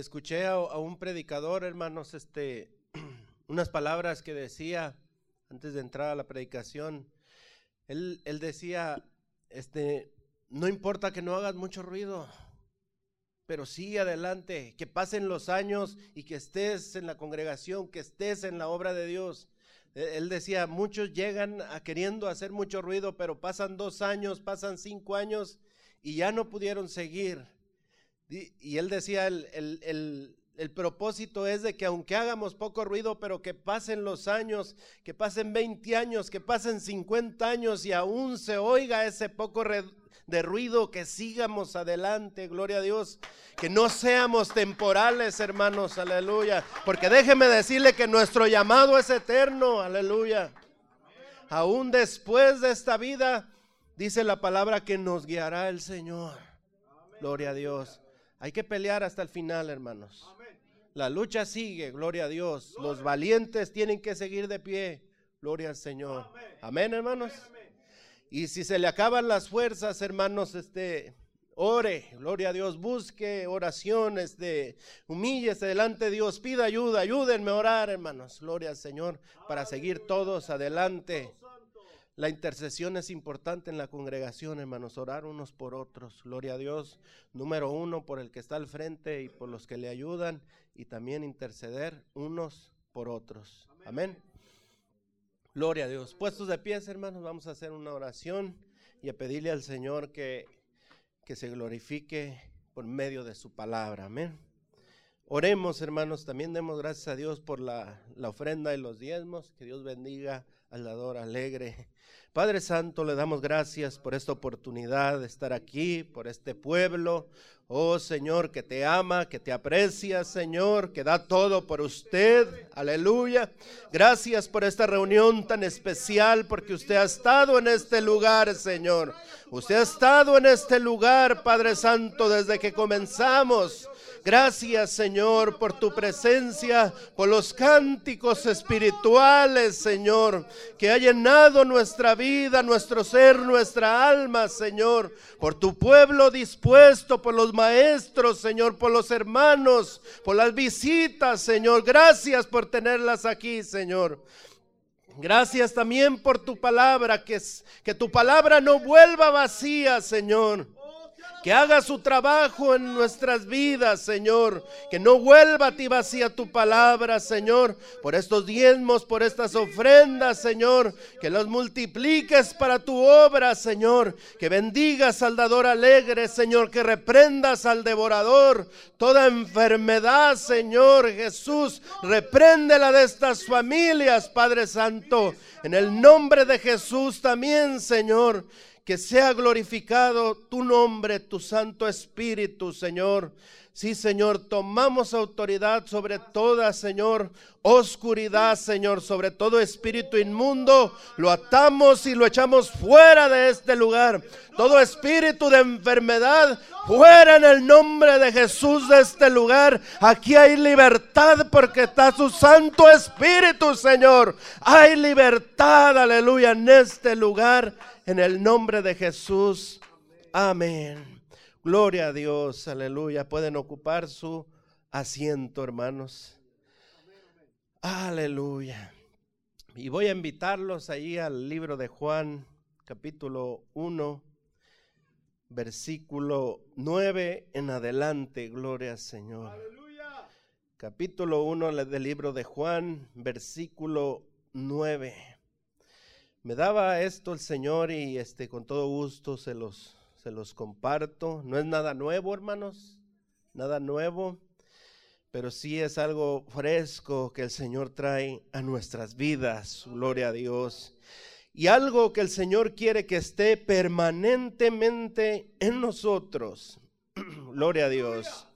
escuché a, un predicador, hermanos, este, unas palabras que decía antes de entrar a la predicación. Él, decía, este, no importa que no hagas mucho ruido, pero sí adelante, que pasen los años y que estés en la congregación, que estés en la obra de Dios. E, él decía, muchos llegan a queriendo hacer mucho ruido, pero pasan dos años, pasan cinco años y ya no pudieron seguir. Y él decía, el, el, el propósito es de que aunque hagamos poco ruido, pero que pasen los años, que pasen 20 años, que pasen 50 años y aún se oiga ese poco de ruido, que sigamos adelante, gloria a Dios, que no seamos temporales, hermanos, aleluya, porque déjeme decirle que nuestro llamado es eterno, aleluya. Aún después de esta vida, dice la palabra que nos guiará el Señor. Gloria a Dios. Hay que pelear hasta el final, hermanos. La lucha sigue, gloria a Dios. Los valientes tienen que seguir de pie. Gloria al Señor. Amén, hermanos. Y si se le acaban las fuerzas, hermanos, este ore, gloria a Dios, busque oraciones de humíllese delante de Dios, pida ayuda, ayúdenme a orar, hermanos. Gloria al Señor para seguir todos adelante. La intercesión es importante en la congregación, hermanos, orar unos por otros. Gloria a Dios. Número uno, por el que está al frente y por los que le ayudan. Y también interceder unos por otros. Amén. Gloria a Dios. Puestos de pies, hermanos, vamos a hacer una oración y a pedirle al Señor que, que se glorifique por medio de su palabra. Amén. Oremos, hermanos, también demos gracias a Dios por la, la ofrenda y los diezmos. Que Dios bendiga al dador alegre Padre Santo, le damos gracias por esta oportunidad de estar aquí, por este pueblo. Oh Señor, que te ama, que te aprecia, Señor, que da todo por usted. Aleluya. Gracias por esta reunión tan especial, porque usted ha estado en este lugar, Señor. Usted ha estado en este lugar, Padre Santo, desde que comenzamos. Gracias, Señor, por tu presencia, por los cánticos espirituales, Señor, que ha llenado nuestra vida, nuestro ser, nuestra alma, Señor, por tu pueblo dispuesto, por los maestros, Señor, por los hermanos, por las visitas, Señor. Gracias por tenerlas aquí, Señor. Gracias también por tu palabra, que, que tu palabra no vuelva vacía, Señor que haga su trabajo en nuestras vidas, Señor. Que no vuelva a ti vacía tu palabra, Señor. Por estos diezmos, por estas ofrendas, Señor. Que los multipliques para tu obra, Señor. Que bendigas al dador alegre, Señor. Que reprendas al devorador. Toda enfermedad, Señor Jesús. Repréndela de estas familias, Padre Santo. En el nombre de Jesús también, Señor que sea glorificado tu nombre, tu Santo Espíritu, Señor. Sí, Señor, tomamos autoridad sobre toda, Señor, oscuridad, Señor, sobre todo espíritu inmundo. Lo atamos y lo echamos fuera de este lugar. Todo espíritu de enfermedad, fuera en el nombre de Jesús de este lugar. Aquí hay libertad porque está su Santo Espíritu, Señor. Hay libertad, aleluya, en este lugar en el nombre de Jesús. Amén. Gloria a Dios. Aleluya. Pueden ocupar su asiento, hermanos. Aleluya. Y voy a invitarlos ahí al libro de Juan, capítulo 1, versículo 9 en adelante. Gloria al Señor. Aleluya. Capítulo 1 del libro de Juan, versículo 9. Me daba esto el Señor y este con todo gusto se los se los comparto. No es nada nuevo, hermanos, nada nuevo, pero sí es algo fresco que el Señor trae a nuestras vidas. Gloria a Dios. Y algo que el Señor quiere que esté permanentemente en nosotros. Gloria a Dios.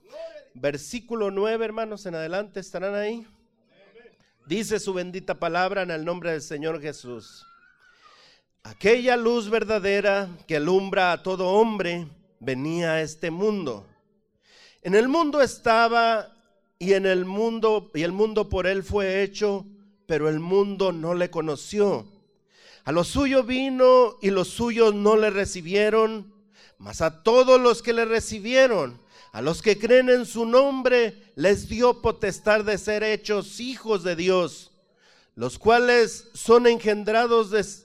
Versículo 9, hermanos, en adelante estarán ahí. Dice su bendita palabra en el nombre del Señor Jesús. Aquella luz verdadera que alumbra a todo hombre venía a este mundo. En el mundo estaba y en el mundo y el mundo por él fue hecho, pero el mundo no le conoció. A lo suyo vino y los suyos no le recibieron, mas a todos los que le recibieron, A los que creen en su nombre les dio potestad de ser hechos hijos de Dios, los cuales son engendrados de,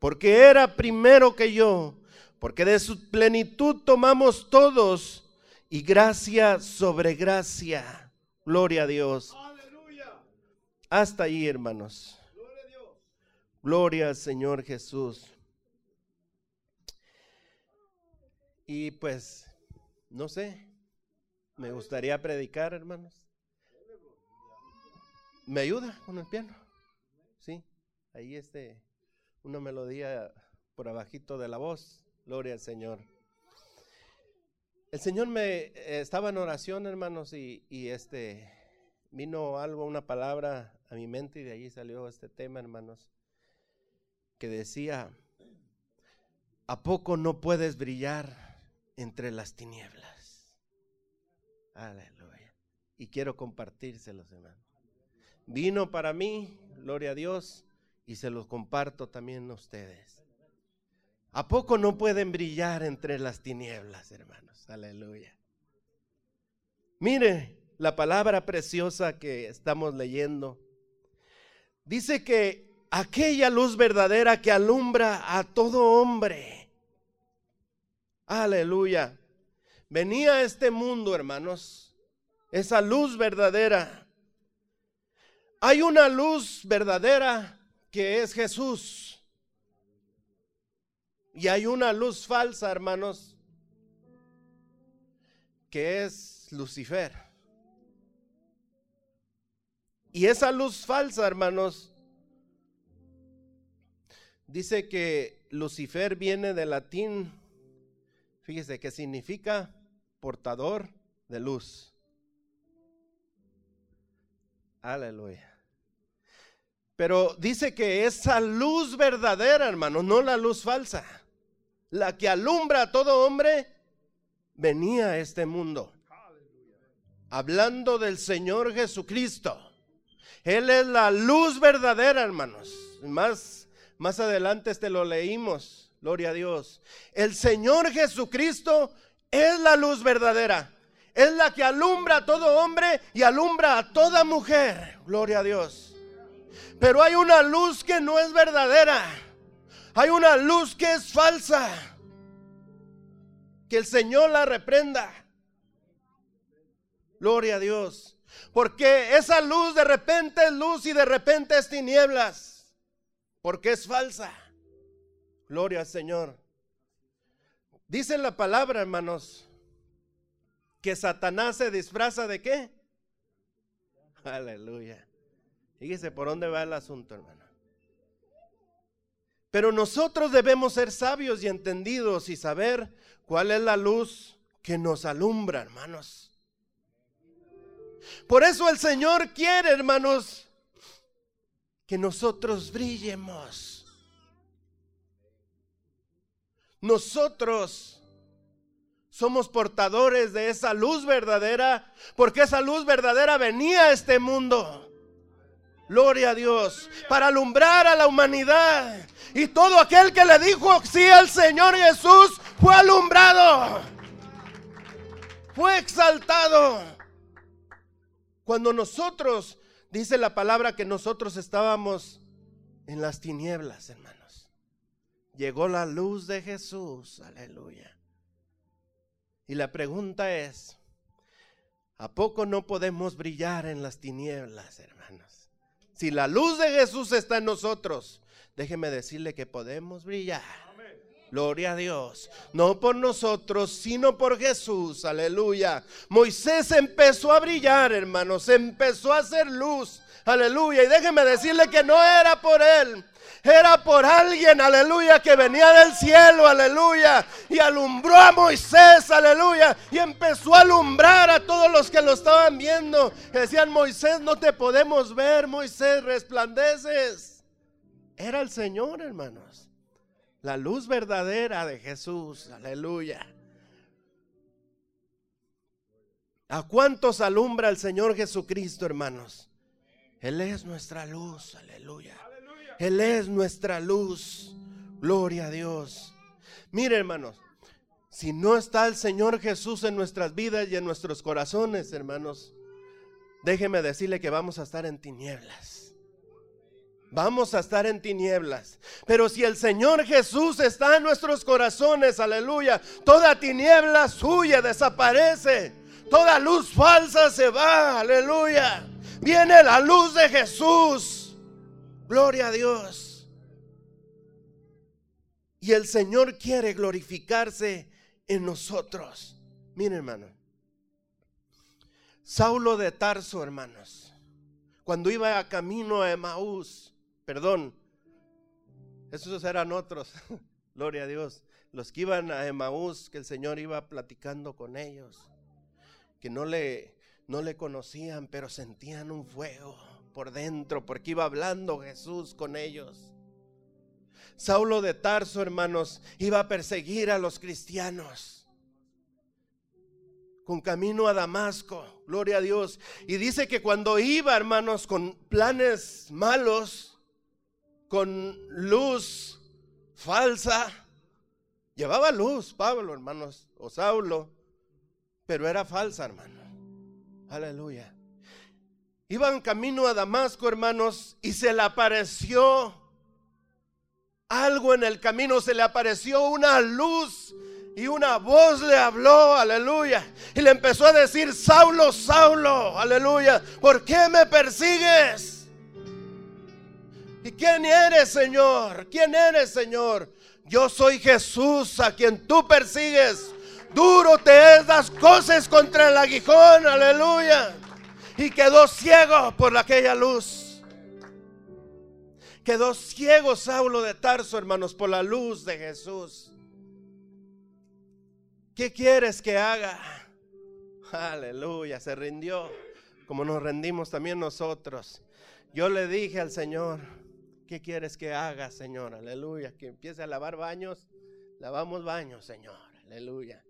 porque era primero que yo, porque de su plenitud tomamos todos y gracia sobre gracia. Gloria a Dios. Hasta ahí, hermanos. Gloria al Señor Jesús. Y pues no sé, me gustaría predicar, hermanos. ¿Me ayuda con el piano? Sí, ahí este, una melodía por abajito de la voz. Gloria al Señor. El Señor me eh, estaba en oración, hermanos, y, este vino algo, una palabra a mi mente y de allí salió este tema, hermanos, que decía, ¿a poco no puedes brillar? entre las tinieblas. Aleluya. Y quiero compartírselos, hermanos. Vino para mí, gloria a Dios, y se los comparto también a ustedes. ¿A poco no pueden brillar entre las tinieblas, hermanos? Aleluya. Mire la palabra preciosa que estamos leyendo. Dice que aquella luz verdadera que alumbra a todo hombre Aleluya. Venía a este mundo, hermanos, esa luz verdadera. Hay una luz verdadera que es Jesús. Y hay una luz falsa, hermanos, que es Lucifer. Y esa luz falsa, hermanos, dice que Lucifer viene del latín Fíjese que significa portador de luz. Aleluya. Pero dice que esa luz verdadera, hermano, no la luz falsa, la que alumbra a todo hombre, venía a este mundo. Hablando del Señor Jesucristo. Él es la luz verdadera, hermanos. Más, más adelante este lo leímos. Gloria a Dios. El Señor Jesucristo es la luz verdadera. Es la que alumbra a todo hombre y alumbra a toda mujer. Gloria a Dios. Pero hay una luz que no es verdadera. Hay una luz que es falsa. Que el Señor la reprenda. Gloria a Dios. Porque esa luz de repente es luz y de repente es tinieblas. Porque es falsa. Gloria al Señor. Dice la palabra, hermanos, que Satanás se disfraza de qué? Aleluya. Fíjese por dónde va el asunto, hermano. Pero nosotros debemos ser sabios y entendidos y saber cuál es la luz que nos alumbra, hermanos. Por eso el Señor quiere, hermanos, que nosotros brillemos. Nosotros somos portadores de esa luz verdadera, porque esa luz verdadera venía a este mundo. Gloria a Dios, para alumbrar a la humanidad. Y todo aquel que le dijo sí al Señor Jesús fue alumbrado, fue exaltado. Cuando nosotros, dice la palabra que nosotros estábamos en las tinieblas, hermano llegó la luz de Jesús. Aleluya. Y la pregunta es, ¿a poco no podemos brillar en las tinieblas, hermanos? Si la luz de Jesús está en nosotros, déjeme decirle que podemos brillar. Gloria a Dios. No por nosotros, sino por Jesús. Aleluya. Moisés empezó a brillar, hermanos. Empezó a hacer luz. Aleluya. Y déjeme decirle que no era por él. Era por alguien, aleluya, que venía del cielo, aleluya. Y alumbró a Moisés, aleluya. Y empezó a alumbrar a todos los que lo estaban viendo. decían, Moisés, no te podemos ver, Moisés, resplandeces. Era el Señor, hermanos. La luz verdadera de Jesús, aleluya. ¿A cuántos alumbra el Señor Jesucristo, hermanos? Él es nuestra luz, aleluya. Él es nuestra luz. Gloria a Dios. Mire, hermanos, si no está el Señor Jesús en nuestras vidas y en nuestros corazones, hermanos, déjeme decirle que vamos a estar en tinieblas. Vamos a estar en tinieblas. Pero si el Señor Jesús está en nuestros corazones, aleluya, toda tiniebla suya desaparece. Toda luz falsa se va, aleluya. Viene la luz de Jesús. Gloria a Dios. Y el Señor quiere glorificarse en nosotros. Miren, hermano. Saulo de Tarso, hermanos. Cuando iba a camino a Emaús, perdón, esos eran otros. Gloria a Dios. Los que iban a Emaús, que el Señor iba platicando con ellos, que no le, no le conocían, pero sentían un fuego por dentro, porque iba hablando Jesús con ellos. Saulo de Tarso, hermanos, iba a perseguir a los cristianos. Con camino a Damasco, gloria a Dios. Y dice que cuando iba, hermanos, con planes malos, con luz falsa, llevaba luz, Pablo, hermanos, o Saulo, pero era falsa, hermano. Aleluya. Iban camino a Damasco, hermanos, y se le apareció algo en el camino, se le apareció una luz y una voz le habló, aleluya. Y le empezó a decir, Saulo, Saulo, aleluya, ¿por qué me persigues? ¿Y quién eres, Señor? ¿Quién eres, Señor? Yo soy Jesús a quien tú persigues. Duro te es las cosas contra el aguijón, aleluya y quedó ciego por aquella luz. Quedó ciego Saulo de Tarso, hermanos, por la luz de Jesús. ¿Qué quieres que haga? Aleluya, se rindió, como nos rendimos también nosotros. Yo le dije al Señor, ¿qué quieres que haga, Señor? Aleluya, que empiece a lavar baños, lavamos baños, Señor. Aleluya.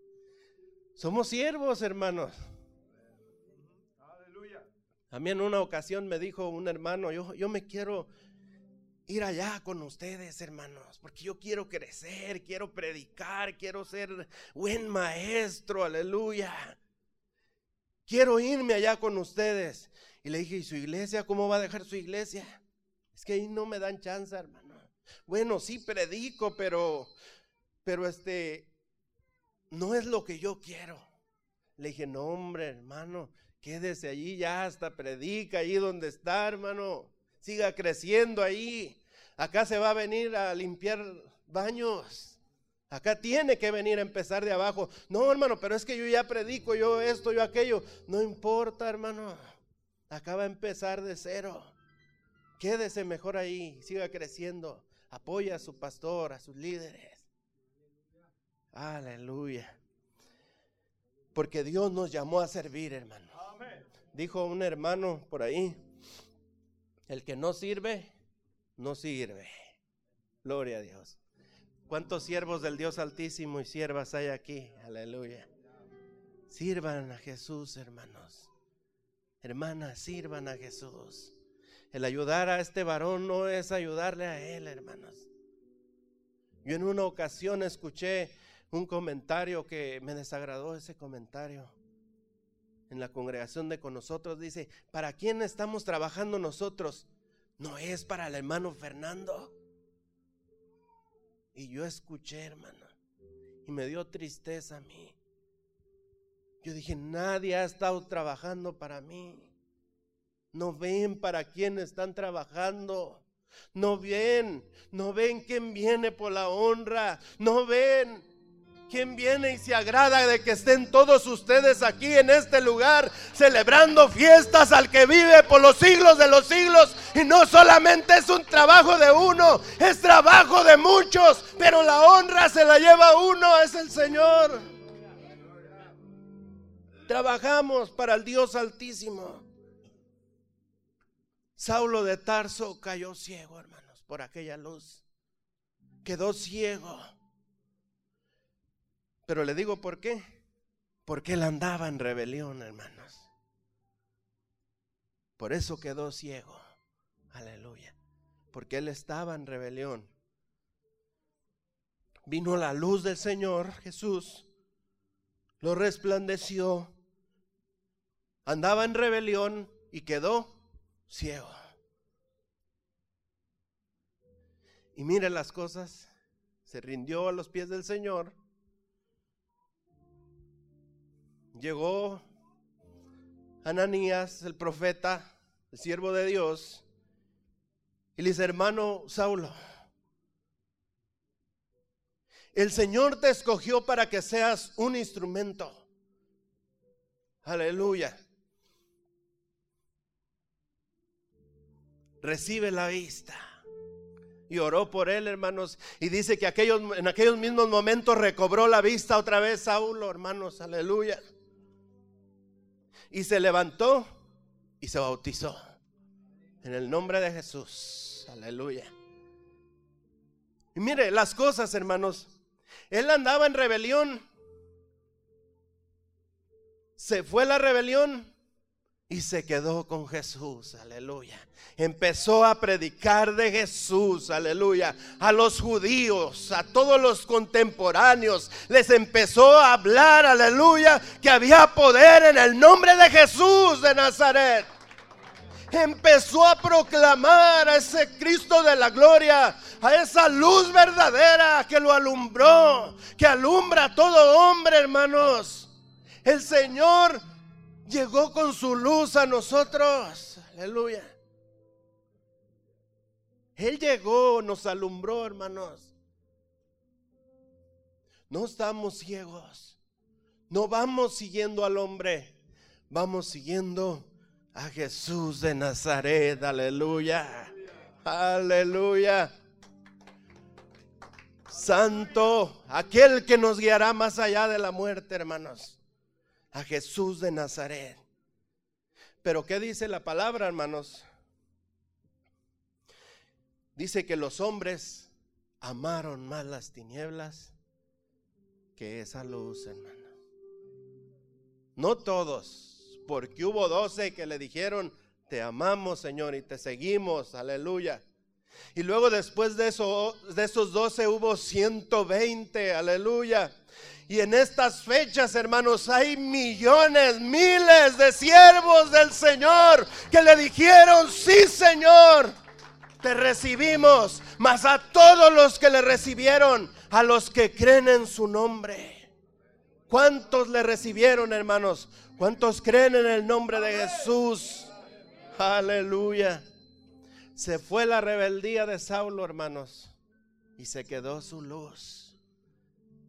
Somos siervos, hermanos. A mí en una ocasión me dijo un hermano, yo, yo me quiero ir allá con ustedes, hermanos, porque yo quiero crecer, quiero predicar, quiero ser buen maestro, aleluya. Quiero irme allá con ustedes. Y le dije, ¿y su iglesia? ¿Cómo va a dejar su iglesia? Es que ahí no me dan chance, hermano. Bueno, sí predico, pero, pero este, no es lo que yo quiero. Le dije, no, hombre, hermano, Quédese allí ya hasta predica allí donde está, hermano. Siga creciendo ahí. Acá se va a venir a limpiar baños. Acá tiene que venir a empezar de abajo. No, hermano, pero es que yo ya predico, yo esto, yo aquello. No importa, hermano. Acá va a empezar de cero. Quédese mejor ahí, siga creciendo. Apoya a su pastor, a sus líderes. Aleluya. Porque Dios nos llamó a servir, hermano. Dijo un hermano por ahí, el que no sirve, no sirve. Gloria a Dios. ¿Cuántos siervos del Dios Altísimo y siervas hay aquí? Aleluya. Sirvan a Jesús, hermanos. Hermanas, sirvan a Jesús. El ayudar a este varón no es ayudarle a él, hermanos. Yo en una ocasión escuché un comentario que me desagradó ese comentario en la congregación de con nosotros, dice, ¿para quién estamos trabajando nosotros? ¿No es para el hermano Fernando? Y yo escuché, hermano, y me dio tristeza a mí. Yo dije, nadie ha estado trabajando para mí. No ven para quién están trabajando. No ven, no ven quién viene por la honra. No ven quién viene y se agrada de que estén todos ustedes aquí en este lugar celebrando fiestas al que vive por los siglos de los siglos. Y no solamente es un trabajo de uno, es trabajo de muchos, pero la honra se la lleva uno, es el Señor. Trabajamos para el Dios Altísimo. Saulo de Tarso cayó ciego, hermanos, por aquella luz. Quedó ciego. Pero le digo por qué. Porque él andaba en rebelión, hermanos. Por eso quedó ciego. Aleluya. Porque él estaba en rebelión. Vino la luz del Señor Jesús. Lo resplandeció andaba en rebelión y quedó ciego. Y mire las cosas, se rindió a los pies del Señor. Llegó Ananías, el profeta, el siervo de Dios, y le dice, hermano Saulo, el Señor te escogió para que seas un instrumento. Aleluya. recibe la vista. Y oró por él, hermanos. Y dice que aquellos, en aquellos mismos momentos recobró la vista otra vez Saulo, hermanos. Aleluya. Y se levantó y se bautizó. En el nombre de Jesús. Aleluya. Y mire las cosas, hermanos. Él andaba en rebelión. Se fue la rebelión y se quedó con Jesús, aleluya. Empezó a predicar de Jesús, aleluya. A los judíos, a todos los contemporáneos, les empezó a hablar, aleluya, que había poder en el nombre de Jesús de Nazaret. Empezó a proclamar a ese Cristo de la gloria, a esa luz verdadera que lo alumbró, que alumbra a todo hombre, hermanos. El Señor llegó con su luz a nosotros. Aleluya. Él llegó, nos alumbró, hermanos. No estamos ciegos. No vamos siguiendo al hombre. Vamos siguiendo a Jesús de Nazaret. Aleluya. Aleluya. Santo, aquel que nos guiará más allá de la muerte, hermanos a Jesús de Nazaret. Pero ¿qué dice la palabra, hermanos? Dice que los hombres amaron más las tinieblas que esa luz, hermano. No todos, porque hubo doce que le dijeron, te amamos, Señor, y te seguimos, aleluya. Y luego después de, de esos doce hubo 120, aleluya. Y en estas fechas, hermanos, hay millones, miles de siervos del Señor que le dijeron, sí, Señor, te recibimos. Mas a todos los que le recibieron, a los que creen en su nombre. ¿Cuántos le recibieron, hermanos? ¿Cuántos creen en el nombre de Jesús? Aleluya. Se fue la rebeldía de Saulo, hermanos, y se quedó su luz.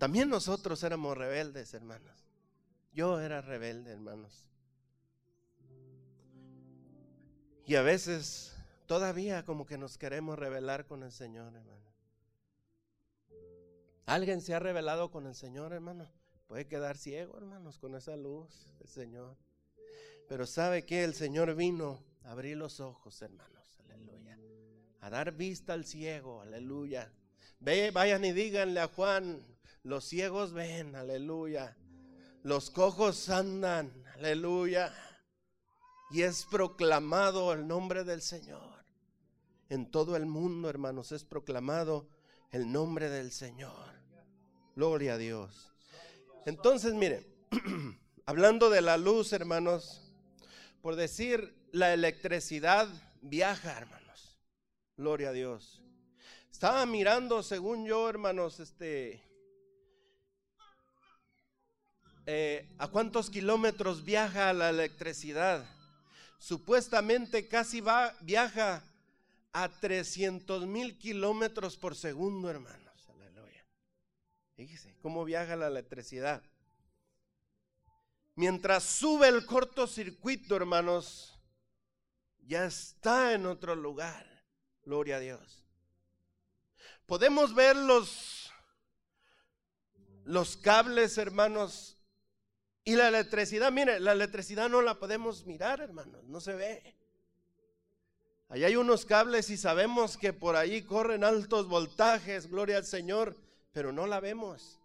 También nosotros éramos rebeldes, hermanos. Yo era rebelde, hermanos. Y a veces todavía como que nos queremos rebelar con el Señor, hermano. ¿Alguien se ha revelado con el Señor, hermano? Puede quedar ciego, hermanos, con esa luz del Señor. Pero sabe que el Señor vino a abrir los ojos, hermanos, aleluya. A dar vista al ciego, aleluya. Ve, vayan y díganle a Juan, los ciegos ven, aleluya. Los cojos andan, aleluya. Y es proclamado el nombre del Señor. En todo el mundo, hermanos, es proclamado el nombre del Señor. Gloria a Dios. Entonces, mire, hablando de la luz, hermanos, por decir, la electricidad viaja, hermanos. Gloria a Dios. Estaba mirando, según yo, hermanos, este, eh, a cuántos kilómetros viaja la electricidad. Supuestamente casi va, viaja a 300 mil kilómetros por segundo, hermanos. Aleluya. Fíjese cómo viaja la electricidad. Mientras sube el cortocircuito, hermanos, ya está en otro lugar. Gloria a Dios. Podemos ver los, los cables, hermanos, y la electricidad. Mire, la electricidad no la podemos mirar, hermanos, no se ve. Allá hay unos cables y sabemos que por ahí corren altos voltajes, gloria al Señor, pero no la vemos.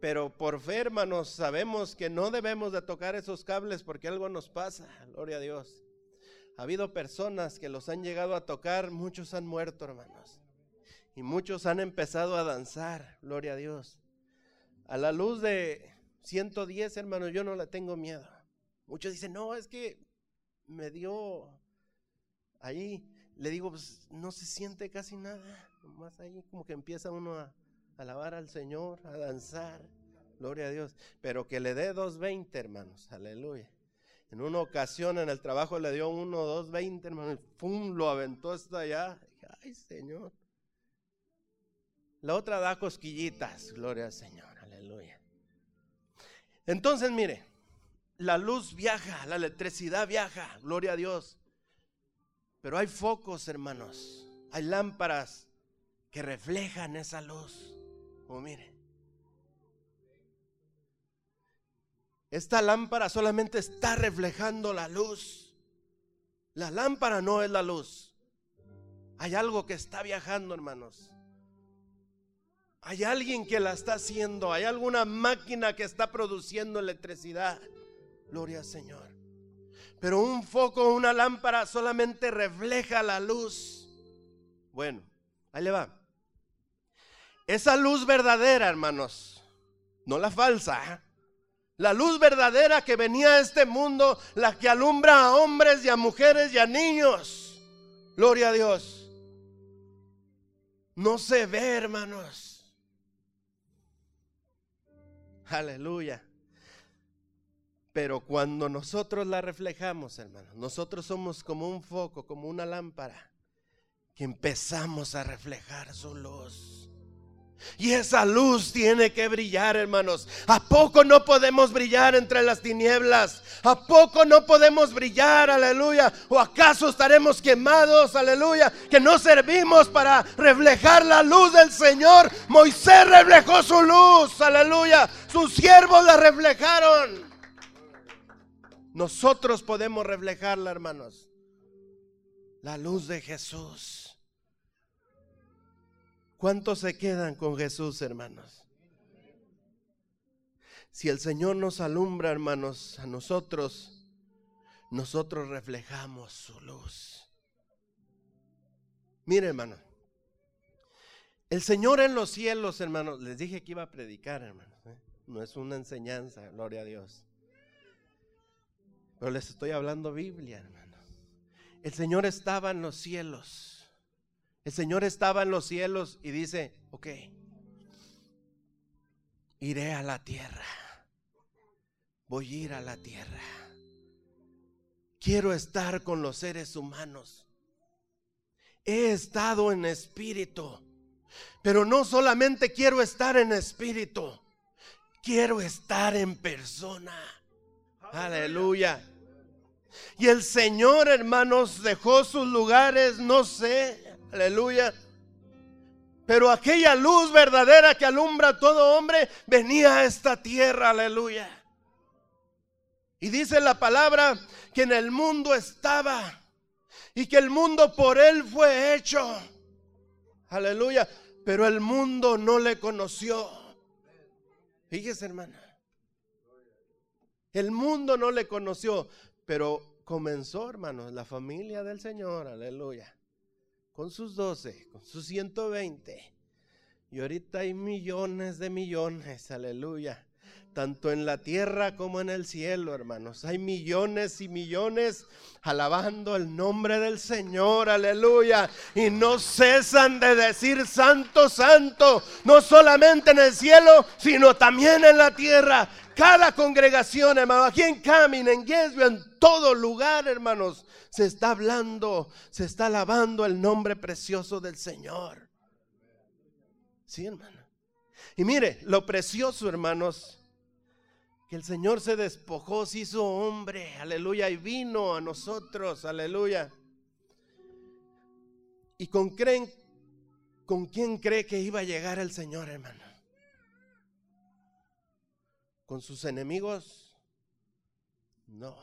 Pero por fe, hermanos, sabemos que no debemos de tocar esos cables porque algo nos pasa, gloria a Dios. Ha habido personas que los han llegado a tocar, muchos han muerto, hermanos. Y muchos han empezado a danzar, gloria a Dios. A la luz de 110, hermanos, yo no le tengo miedo. Muchos dicen, no, es que me dio ahí. Le digo, pues no se siente casi nada. Nomás ahí como que empieza uno a alabar al Señor, a danzar. Gloria a Dios. Pero que le dé 220, hermanos. Aleluya. En una ocasión en el trabajo le dio uno, dos, veinte, hermanos. ¡Pum! Lo aventó hasta allá. Ay, Señor. La otra da cosquillitas. Gloria al Señor. Aleluya. Entonces, mire, la luz viaja, la electricidad viaja, gloria a Dios. Pero hay focos, hermanos, hay lámparas que reflejan esa luz. Oh, mire. Esta lámpara solamente está reflejando la luz. La lámpara no es la luz. Hay algo que está viajando, hermanos. Hay alguien que la está haciendo, hay alguna máquina que está produciendo electricidad. Gloria al Señor. Pero un foco, una lámpara solamente refleja la luz. Bueno, ahí le va. Esa luz verdadera, hermanos, no la falsa. ¿eh? La luz verdadera que venía a este mundo, la que alumbra a hombres y a mujeres y a niños. Gloria a Dios. No se ve, hermanos. Aleluya. Pero cuando nosotros la reflejamos, hermanos, nosotros somos como un foco, como una lámpara, que empezamos a reflejar su luz. Y esa luz tiene que brillar, hermanos. ¿A poco no podemos brillar entre las tinieblas? ¿A poco no podemos brillar, aleluya? ¿O acaso estaremos quemados, aleluya? Que no servimos para reflejar la luz del Señor. Moisés reflejó su luz, aleluya. Sus siervos la reflejaron. Nosotros podemos reflejarla, hermanos. La luz de Jesús. ¿Cuántos se quedan con Jesús, hermanos? Si el Señor nos alumbra, hermanos, a nosotros, nosotros reflejamos su luz. Mire, hermano, el Señor en los cielos, hermanos, les dije que iba a predicar, hermanos. ¿eh? No es una enseñanza, gloria a Dios. Pero les estoy hablando Biblia, hermanos. El Señor estaba en los cielos el Señor estaba en los cielos y dice, ok, iré a la tierra. Voy a ir a la tierra. Quiero estar con los seres humanos. He estado en espíritu. Pero no solamente quiero estar en espíritu. Quiero estar en persona. Aleluya. Y el Señor, hermanos, dejó sus lugares, no sé, Aleluya. Pero aquella luz verdadera que alumbra a todo hombre venía a esta tierra. Aleluya. Y dice la palabra que en el mundo estaba y que el mundo por él fue hecho. Aleluya. Pero el mundo no le conoció. Fíjese, hermana. El mundo no le conoció, pero comenzó, hermanos, la familia del Señor. Aleluya con sus 12, con sus 120. Y ahorita hay millones de millones, aleluya. tanto en la tierra como en el cielo, hermanos. Hay millones y millones alabando el nombre del Señor, aleluya. Y no cesan de decir santo, santo, no solamente en el cielo, sino también en la tierra. Cada congregación, hermano, aquí en Camin, en Yesvio, en todo lugar, hermanos, se está hablando, se está alabando el nombre precioso del Señor. Sí, hermano. Y mire, lo precioso, hermanos, que el Señor se despojó, se hizo hombre, aleluya, y vino a nosotros, aleluya. ¿Y con, creen, con quién cree que iba a llegar el Señor, hermano? ¿Con sus enemigos? No.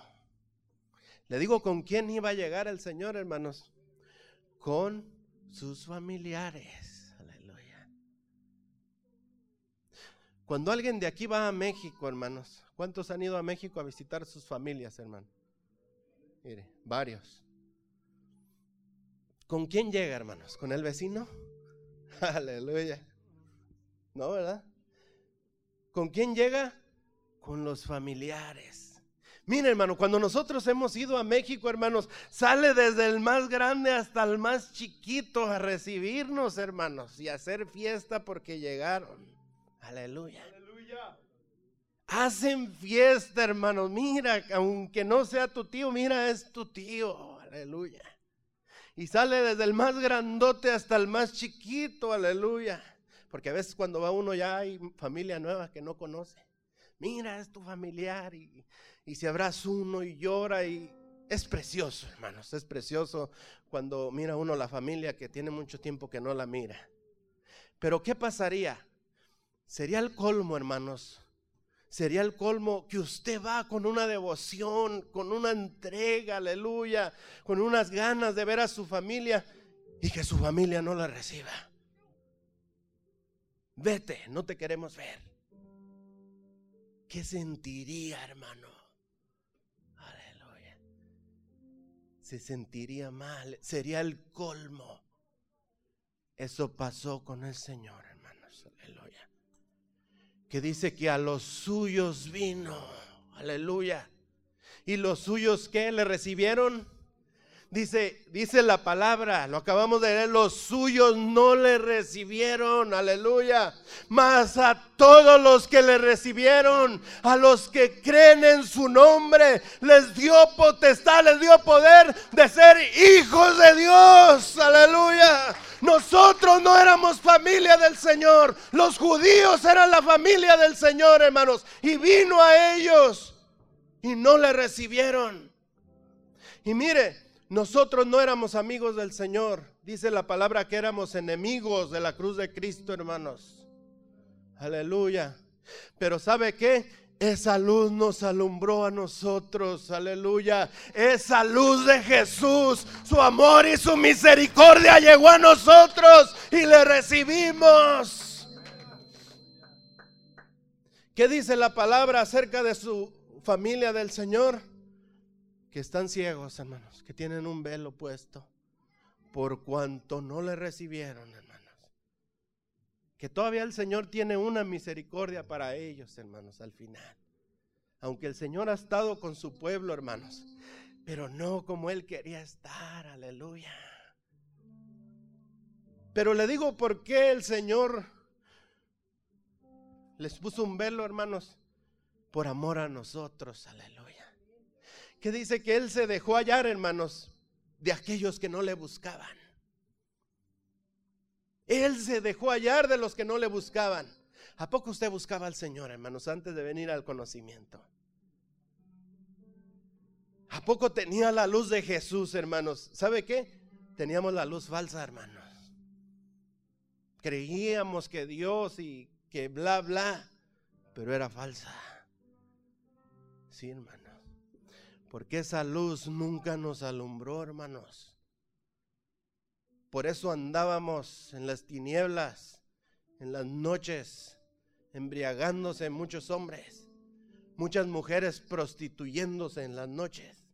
Le digo con quién iba a llegar el Señor, hermanos. Con sus familiares. Aleluya. Cuando alguien de aquí va a México, hermanos, ¿cuántos han ido a México a visitar sus familias, hermano? Mire, varios. ¿Con quién llega, hermanos? ¿Con el vecino? Aleluya. ¿No, verdad? ¿Con quién llega? Con los familiares. Mira, hermano, cuando nosotros hemos ido a México, hermanos, sale desde el más grande hasta el más chiquito a recibirnos, hermanos, y a hacer fiesta porque llegaron. Aleluya. Aleluya. Hacen fiesta, hermanos. Mira, aunque no sea tu tío, mira, es tu tío. Aleluya. Y sale desde el más grandote hasta el más chiquito. Aleluya. Porque a veces cuando va uno ya hay familia nueva que no conoce mira, es tu familiar y, y se abraza uno y llora y es precioso, hermanos, es precioso cuando mira uno la familia que tiene mucho tiempo que no la mira. Pero ¿qué pasaría? Sería el colmo, hermanos. Sería el colmo que usted va con una devoción, con una entrega, aleluya, con unas ganas de ver a su familia y que su familia no la reciba. Vete, no te queremos ver. ¿Qué sentiría, hermano? Aleluya. Se sentiría mal, sería el colmo. Eso pasó con el Señor, hermanos. Aleluya. Que dice que a los suyos vino. Aleluya. ¿Y los suyos qué le recibieron? Dice, dice la palabra, lo acabamos de leer, los suyos no le recibieron, aleluya. Mas a todos los que le recibieron, a los que creen en su nombre, les dio potestad, les dio poder de ser hijos de Dios, aleluya. Nosotros no éramos familia del Señor, los judíos eran la familia del Señor, hermanos, y vino a ellos y no le recibieron. Y mire, nosotros no éramos amigos del Señor. Dice la palabra que éramos enemigos de la cruz de Cristo, hermanos. Aleluya. Pero ¿sabe qué? Esa luz nos alumbró a nosotros, aleluya. Esa luz de Jesús, su amor y su misericordia llegó a nosotros y le recibimos. ¿Qué dice la palabra acerca de su familia del Señor? Que están ciegos, hermanos, que tienen un velo puesto, por cuanto no le recibieron, hermanos. Que todavía el Señor tiene una misericordia para ellos, hermanos, al final. Aunque el Señor ha estado con su pueblo, hermanos, pero no como Él quería estar, aleluya. Pero le digo por qué el Señor les puso un velo, hermanos, por amor a nosotros, aleluya que dice que Él se dejó hallar, hermanos, de aquellos que no le buscaban. Él se dejó hallar de los que no le buscaban. ¿A poco usted buscaba al Señor, hermanos, antes de venir al conocimiento? ¿A poco tenía la luz de Jesús, hermanos? ¿Sabe qué? Teníamos la luz falsa, hermanos. Creíamos que Dios y que bla, bla, pero era falsa. Sí, hermano. Porque esa luz nunca nos alumbró, hermanos. Por eso andábamos en las tinieblas, en las noches, embriagándose muchos hombres, muchas mujeres prostituyéndose en las noches.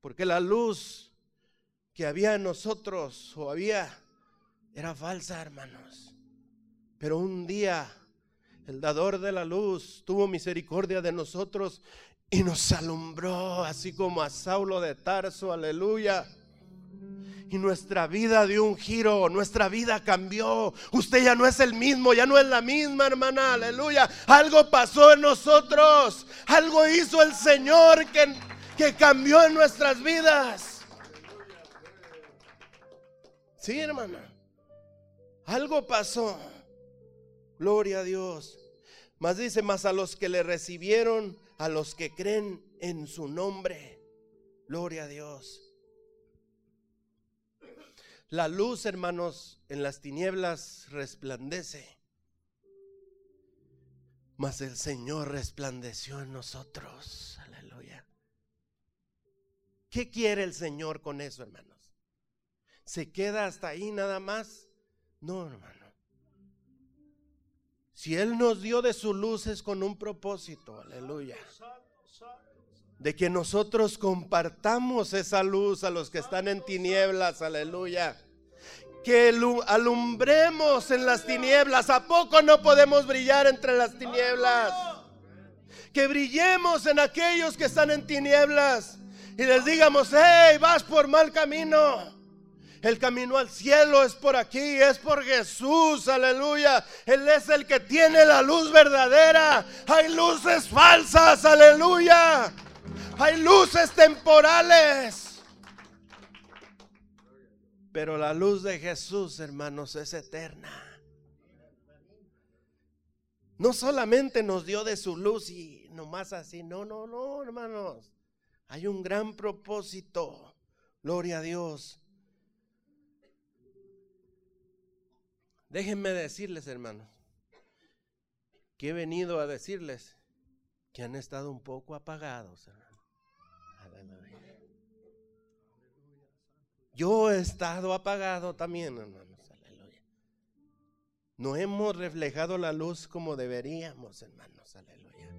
Porque la luz que había en nosotros o había era falsa, hermanos. Pero un día el dador de la luz, tuvo misericordia de nosotros y nos alumbró, así como a Saulo de Tarso, aleluya. Y nuestra vida dio un giro, nuestra vida cambió. Usted ya no es el mismo, ya no es la misma, hermana, aleluya. Algo pasó en nosotros, algo hizo el Señor que, que cambió en nuestras vidas. Sí, hermana, algo pasó. Gloria a Dios. Más dice, más a los que le recibieron, a los que creen en su nombre. Gloria a Dios. La luz, hermanos, en las tinieblas resplandece. Mas el Señor resplandeció en nosotros. Aleluya. ¿Qué quiere el Señor con eso, hermanos? ¿Se queda hasta ahí nada más? No, hermano. Si Él nos dio de su luz es con un propósito, aleluya. De que nosotros compartamos esa luz a los que están en tinieblas, aleluya. Que alumbremos en las tinieblas. ¿A poco no podemos brillar entre las tinieblas? Que brillemos en aquellos que están en tinieblas y les digamos, hey, vas por mal camino. El camino al cielo es por aquí, es por Jesús, aleluya. Él es el que tiene la luz verdadera. Hay luces falsas, aleluya. Hay luces temporales. Pero la luz de Jesús, hermanos, es eterna. No solamente nos dio de su luz y nomás así, no, no, no, hermanos. Hay un gran propósito. Gloria a Dios. Déjenme decirles, hermanos, que he venido a decirles que han estado un poco apagados. Yo he estado apagado también, hermanos. Aleluya. No hemos reflejado la luz como deberíamos, hermanos. Aleluya.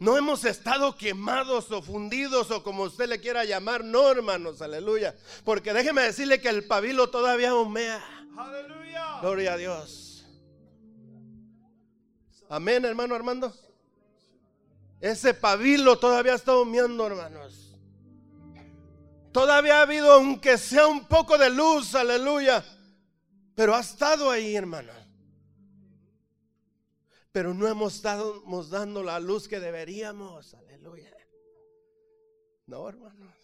No hemos estado quemados o fundidos o como usted le quiera llamar, no, hermanos. Aleluya. Porque déjeme decirle que el pabilo todavía humea. Aleluya. Gloria a Dios. Amén, hermano Armando. Ese pabilo todavía está humeando, hermanos. Todavía ha habido, aunque sea un poco de luz, aleluya. Pero ha estado ahí, hermano. Pero no hemos estado dando la luz que deberíamos, aleluya. No, hermanos.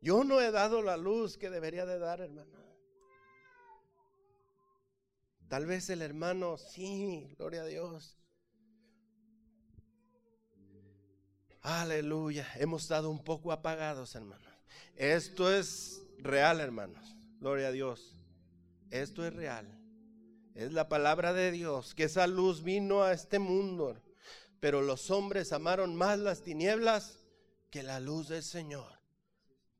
Yo no he dado la luz que debería de dar, hermano. Tal vez el hermano, sí, gloria a Dios. Aleluya. Hemos estado un poco apagados, hermanos. Esto es real, hermanos. Gloria a Dios. Esto es real. Es la palabra de Dios, que esa luz vino a este mundo. Pero los hombres amaron más las tinieblas que la luz del Señor.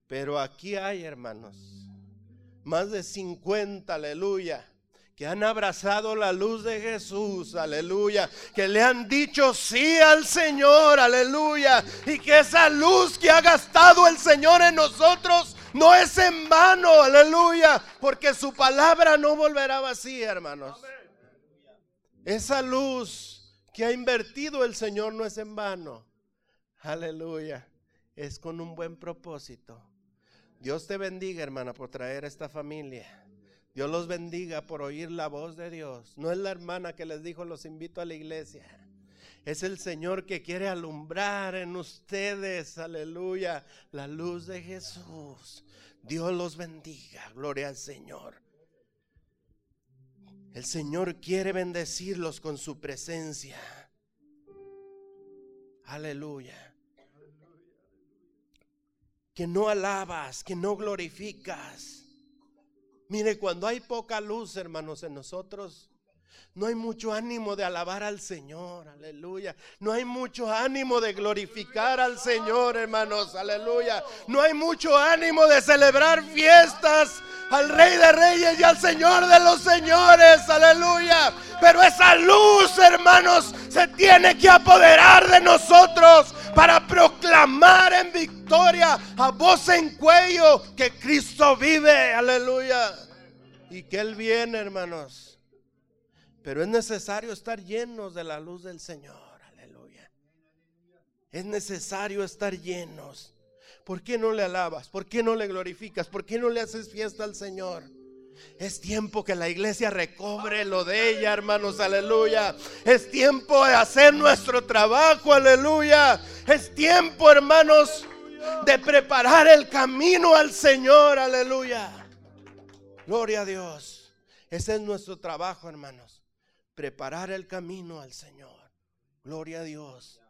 Pero aquí hay, hermanos, más de 50, aleluya que han abrazado la luz de Jesús, aleluya, que le han dicho sí al Señor, aleluya, y que esa luz que ha gastado el Señor en nosotros no es en vano, aleluya, porque su palabra no volverá vacía, hermanos. Esa luz que ha invertido el Señor no es en vano, aleluya, es con un buen propósito. Dios te bendiga, hermana, por traer a esta familia. Dios los bendiga por oír la voz de Dios. No es la hermana que les dijo los invito a la iglesia. Es el Señor que quiere alumbrar en ustedes, aleluya, la luz de Jesús. Dios los bendiga, gloria al Señor. El Señor quiere bendecirlos con su presencia. Aleluya. Que no alabas, que no glorificas Mire, cuando hay poca luz, hermanos, en nosotros, no hay mucho ánimo de alabar al Señor, aleluya. No hay mucho ánimo de glorificar al Señor, hermanos, aleluya. No hay mucho ánimo de celebrar fiestas al Rey de Reyes y al Señor de los Señores, aleluya. Pero esa luz, hermanos, se tiene que apoderar de nosotros para proclamar en victoria a voz en cuello que Cristo vive, aleluya. Y que Él viene, hermanos. Pero es necesario estar llenos de la luz del Señor. Aleluya. Es necesario estar llenos. ¿Por qué no le alabas? ¿Por qué no le glorificas? ¿Por qué no le haces fiesta al Señor? Es tiempo que la iglesia recobre lo de ella, hermanos, aleluya. Es tiempo de hacer nuestro trabajo, aleluya. Es tiempo, hermanos, de preparar el camino al Señor, aleluya. Gloria a Dios. Ese es nuestro trabajo, hermanos. Preparar el camino al Señor. Gloria a Dios.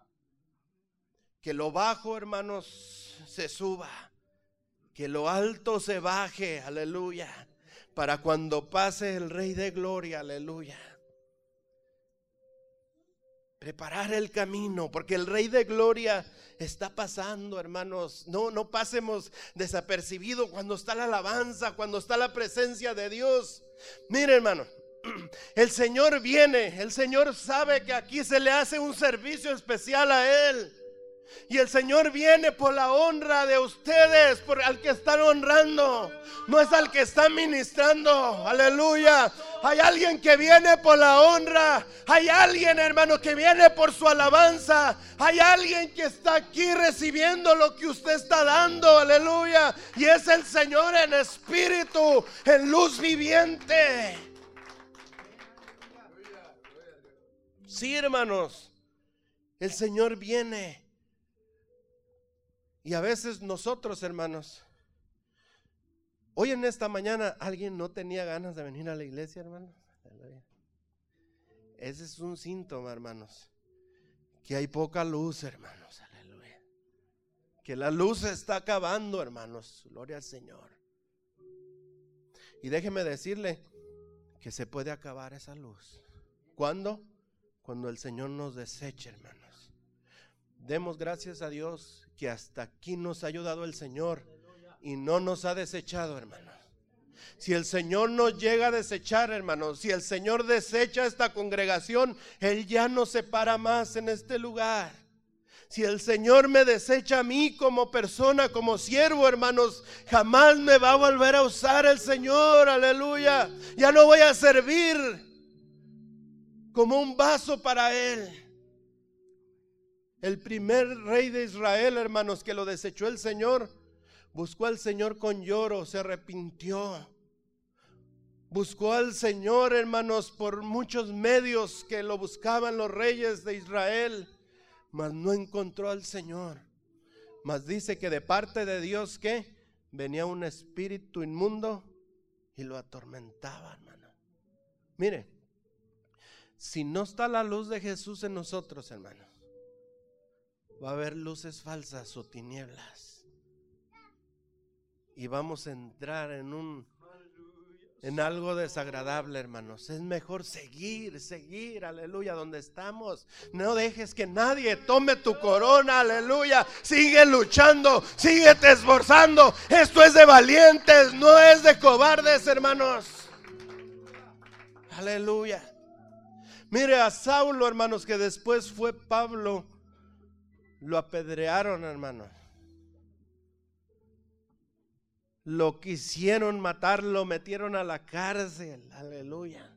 Que lo bajo, hermanos, se suba. Que lo alto se baje, aleluya para cuando pase el Rey de Gloria, aleluya. Preparar el camino, porque el Rey de Gloria está pasando, hermanos. No, no pasemos desapercibido cuando está la alabanza, cuando está la presencia de Dios. Mire, hermano, el Señor viene, el Señor sabe que aquí se le hace un servicio especial a Él. Y el Señor viene por la honra de ustedes, por al que están honrando. No es al que están ministrando. Aleluya. Hay alguien que viene por la honra. Hay alguien, hermano, que viene por su alabanza. Hay alguien que está aquí recibiendo lo que usted está dando. Aleluya. Y es el Señor en espíritu, en luz viviente. Sí, hermanos. El Señor viene. Y a veces nosotros, hermanos, hoy en esta mañana alguien no tenía ganas de venir a la iglesia, hermanos. Ese es un síntoma, hermanos, que hay poca luz, hermanos. Aleluya. Que la luz está acabando, hermanos. Gloria al Señor. Y déjeme decirle que se puede acabar esa luz. ¿Cuándo? Cuando el Señor nos deseche, hermanos. Demos gracias a Dios que hasta aquí nos ha ayudado el Señor y no nos ha desechado, hermanos. Si el Señor nos llega a desechar, hermanos, si el Señor desecha esta congregación, Él ya no se para más en este lugar. Si el Señor me desecha a mí como persona, como siervo, hermanos, jamás me va a volver a usar el Señor, aleluya. Ya no voy a servir como un vaso para Él. El primer rey de Israel, hermanos, que lo desechó el Señor, buscó al Señor con lloro, se arrepintió. Buscó al Señor, hermanos, por muchos medios que lo buscaban los reyes de Israel, mas no encontró al Señor. Mas dice que de parte de Dios que venía un espíritu inmundo y lo atormentaba, hermano. Mire, si no está la luz de Jesús en nosotros, hermanos, va a haber luces falsas o tinieblas. Y vamos a entrar en un en algo desagradable, hermanos. Es mejor seguir, seguir, aleluya, donde estamos. No dejes que nadie tome tu corona, aleluya. Sigue luchando, sigue te esforzando. Esto es de valientes, no es de cobardes, hermanos. Aleluya. Mire a Saulo, hermanos, que después fue Pablo lo apedrearon, hermano. Lo quisieron matar, lo metieron a la cárcel. Aleluya.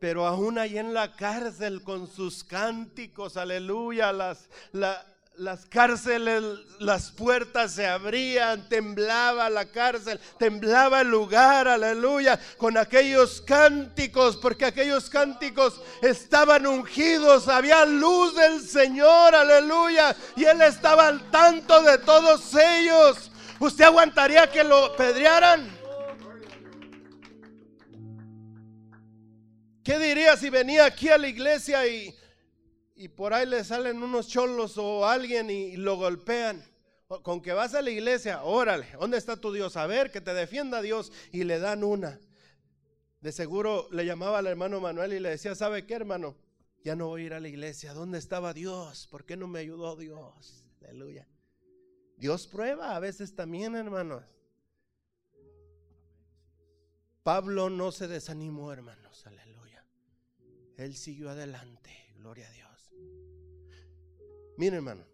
Pero aún ahí en la cárcel con sus cánticos, aleluya, las, la, las cárceles, las puertas se abrían, temblaba la cárcel, temblaba el lugar, aleluya, con aquellos cánticos, porque aquellos cánticos estaban ungidos, había luz del Señor, aleluya, y Él estaba al tanto de todos ellos. ¿Usted aguantaría que lo pedrearan? ¿Qué diría si venía aquí a la iglesia y y por ahí le salen unos cholos o alguien y, lo golpean. Con que vas a la iglesia, órale, ¿dónde está tu Dios? A ver, que te defienda Dios y le dan una. De seguro le llamaba al hermano Manuel y le decía, ¿sabe qué hermano? Ya no voy a ir a la iglesia. ¿Dónde estaba Dios? ¿Por qué no me ayudó Dios? Aleluya. Dios prueba a veces también, hermanos. Pablo no se desanimó, hermanos. Aleluya. Él siguió adelante. Gloria a Dios. Mira, hermano,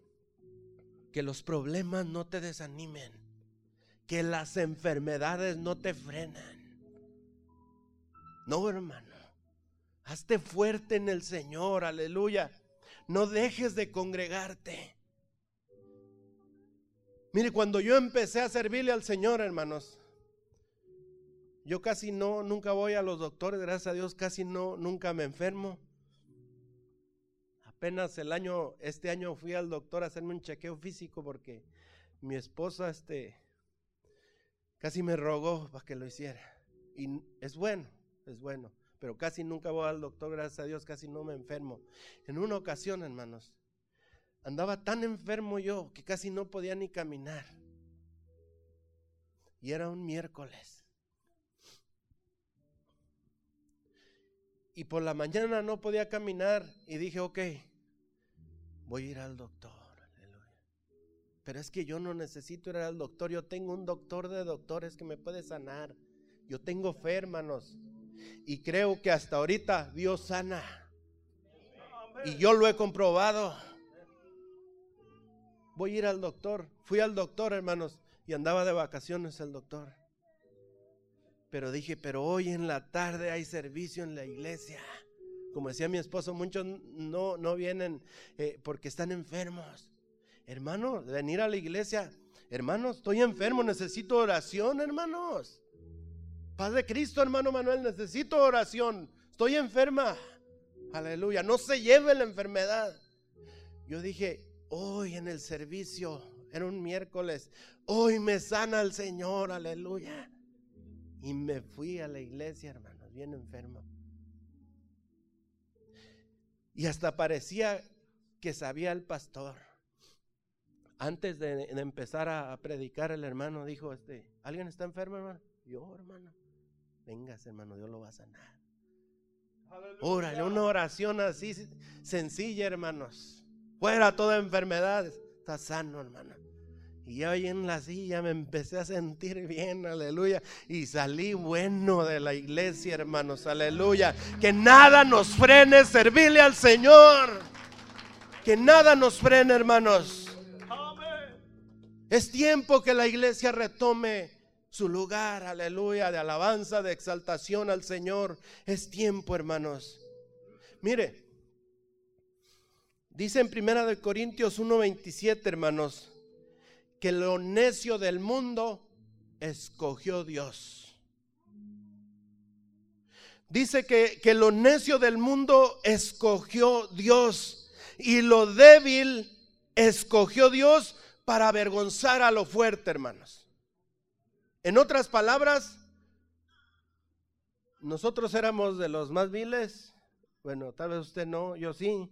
que los problemas no te desanimen, que las enfermedades no te frenan. No, hermano. Hazte fuerte en el Señor, aleluya. No dejes de congregarte. Mire, cuando yo empecé a servirle al Señor, hermanos, yo casi no, nunca voy a los doctores, gracias a Dios, casi no, nunca me enfermo. Apenas el año, este año fui al doctor a hacerme un chequeo físico porque mi esposa, este, casi me rogó para que lo hiciera. Y es bueno, es bueno, pero casi nunca voy al doctor, gracias a Dios, casi no me enfermo. En una ocasión, hermanos, andaba tan enfermo yo que casi no podía ni caminar. Y era un miércoles. Y por la mañana no podía caminar y dije, ok, voy a ir al doctor. Pero es que yo no necesito ir al doctor, yo tengo un doctor de doctores que me puede sanar. Yo tengo fe, hermanos. Y creo que hasta ahorita Dios sana. Y yo lo he comprobado. Voy a ir al doctor. Fui al doctor, hermanos, y andaba de vacaciones el doctor. Pero dije, pero hoy en la tarde hay servicio en la iglesia. Como decía mi esposo, muchos no, no vienen eh, porque están enfermos. Hermano, venir a la iglesia. Hermanos, estoy enfermo, necesito oración, hermanos. Paz de Cristo, hermano Manuel, necesito oración. Estoy enferma. Aleluya. No se lleve la enfermedad. Yo dije, hoy en el servicio, era un miércoles, hoy me sana el Señor, aleluya. Y me fui a la iglesia, hermanos, bien enfermo. Y hasta parecía que sabía el pastor. Antes de, empezar a, predicar, el hermano dijo, este, ¿alguien está enfermo, hermano? Yo, hermano. Vengas, hermano, Dios lo va a sanar. Órale, una oración así sencilla, hermanos. Fuera toda enfermedad. Está sano, hermano. Y yo ahí en la silla me empecé a sentir bien, aleluya. Y salí bueno de la iglesia, hermanos, aleluya. Que nada nos frene servirle al Señor. Que nada nos frene, hermanos. Es tiempo que la iglesia retome su lugar, aleluya, de alabanza, de exaltación al Señor. Es tiempo, hermanos. Mire, dice en Primera de Corintios 1:27, hermanos, que lo necio del mundo escogió Dios. Dice que, que lo necio del mundo escogió Dios y lo débil escogió Dios para avergonzar a lo fuerte, hermanos. En otras palabras, nosotros éramos de los más viles. Bueno, tal vez usted no, yo sí.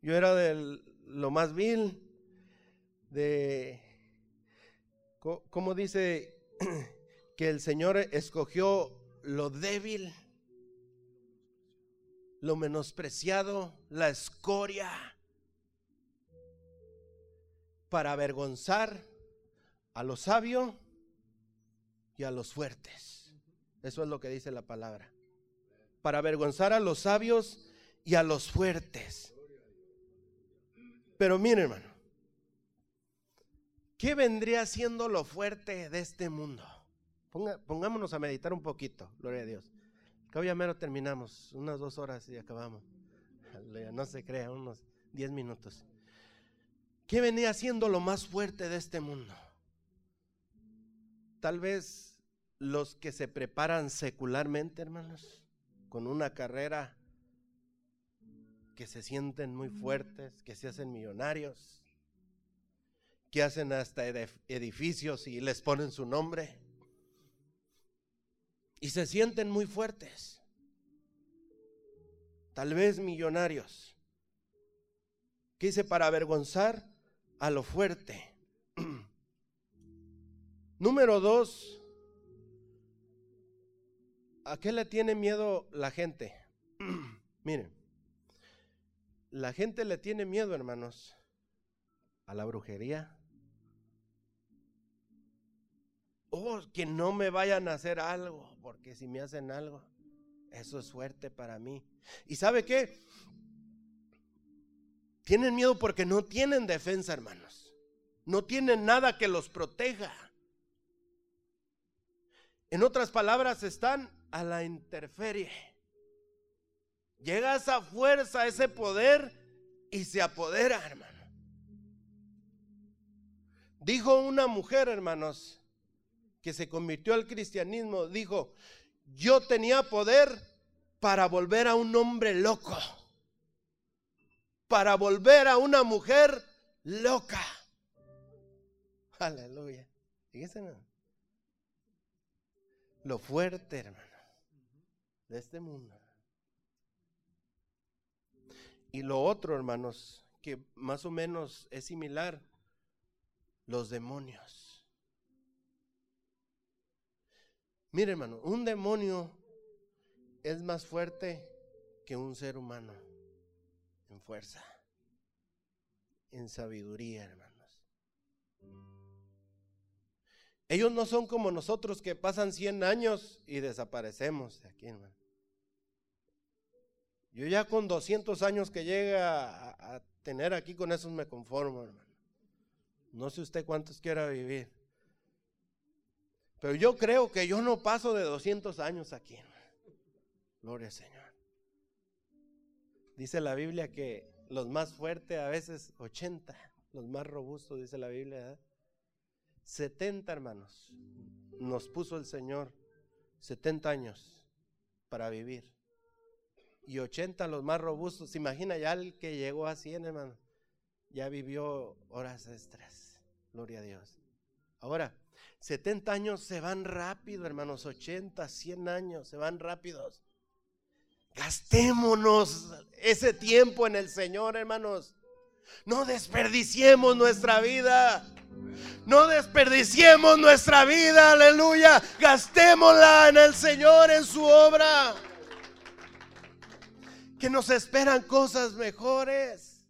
Yo era de lo más vil, de, ¿cómo dice que el Señor escogió lo débil, lo menospreciado, la escoria, para avergonzar a lo sabio y a los fuertes. Eso es lo que dice la palabra. Para avergonzar a los sabios y a los fuertes. Pero miren, hermano, ¿qué vendría siendo lo fuerte de este mundo? pongámonos a meditar un poquito, gloria a Dios. Que ya terminamos, unas dos horas y acabamos. No se crea, unos diez minutos. ¿Qué vendría siendo lo más fuerte de este mundo? Tal vez los que se preparan secularmente, hermanos, con una carrera que se sienten muy fuertes, que se hacen millonarios, que hacen hasta edificios y les ponen su nombre. Y se sienten muy fuertes. Tal vez millonarios. ¿Qué hice para avergonzar a lo fuerte? Número dos, ¿a qué le tiene miedo la gente? Miren, la gente le tiene miedo, hermanos, a la brujería. Oh, que no me vayan a hacer algo, porque si me hacen algo, eso es suerte para mí. ¿Y sabe qué? Tienen miedo porque no tienen defensa, hermanos. No tienen nada que los proteja. En otras palabras, están a la interferie. Llega esa fuerza, ese poder y se apodera, hermano. Dijo una mujer, hermanos, que se convirtió al cristianismo, dijo, yo tenía poder para volver a un hombre loco, para volver a una mujer loca. Aleluya. Fíjense, Lo fuerte, hermano, de este mundo. Y lo otro, hermanos, que más o menos es similar, los demonios. Mire, hermano, un demonio es más fuerte que un ser humano en fuerza, en sabiduría, hermanos. Ellos no son como nosotros que pasan 100 años y desaparecemos de aquí, hermano. Yo ya con 200 años que llega a, a tener aquí, con esos me conformo, hermano. No sé usted cuántos quiera vivir. Pero yo creo que yo no paso de 200 años aquí. Gloria al Señor. Dice la Biblia que los más fuertes a veces 80, los más robustos, dice la Biblia. 70 hermanos nos puso el Señor 70 años para vivir. Y 80 los más robustos. imagina ya el que llegó a 100, hermano. Ya vivió horas extras. Gloria a Dios. Ahora, 70 años se van rápido, hermanos. 80, 100 años se van rápidos. Gastémonos ese tiempo en el Señor, hermanos. No desperdiciemos nuestra vida. No desperdiciemos nuestra vida, aleluya. Gastémosla en el Señor, en su obra. Que nos esperan cosas mejores.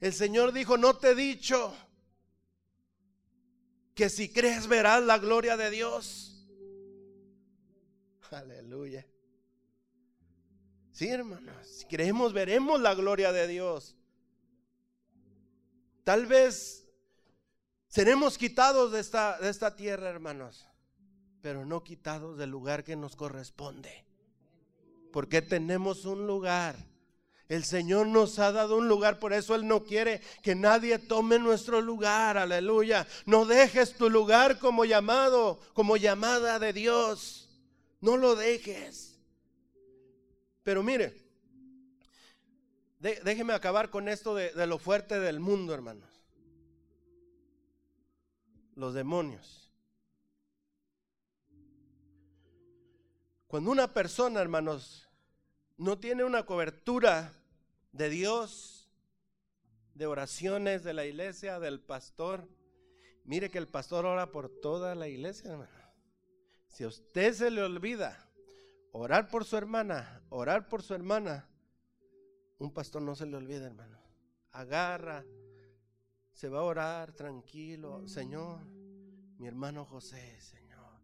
El Señor dijo, no te he dicho que si crees verás la gloria de Dios. Aleluya. Sí, hermanos, si creemos veremos la gloria de Dios. Tal vez seremos quitados de esta, de esta tierra, hermanos, pero no quitados del lugar que nos corresponde. Porque tenemos un lugar el Señor nos ha dado un lugar, por eso Él no quiere que nadie tome nuestro lugar, aleluya. No dejes tu lugar como llamado, como llamada de Dios. No lo dejes. Pero mire, déjeme acabar con esto de, de lo fuerte del mundo, hermanos. Los demonios. Cuando una persona, hermanos, no tiene una cobertura de Dios, de oraciones de la iglesia, del pastor. Mire que el pastor ora por toda la iglesia, hermano. Si a usted se le olvida orar por su hermana, orar por su hermana, un pastor no se le olvida, hermano. Agarra, se va a orar tranquilo. Señor, mi hermano José, Señor,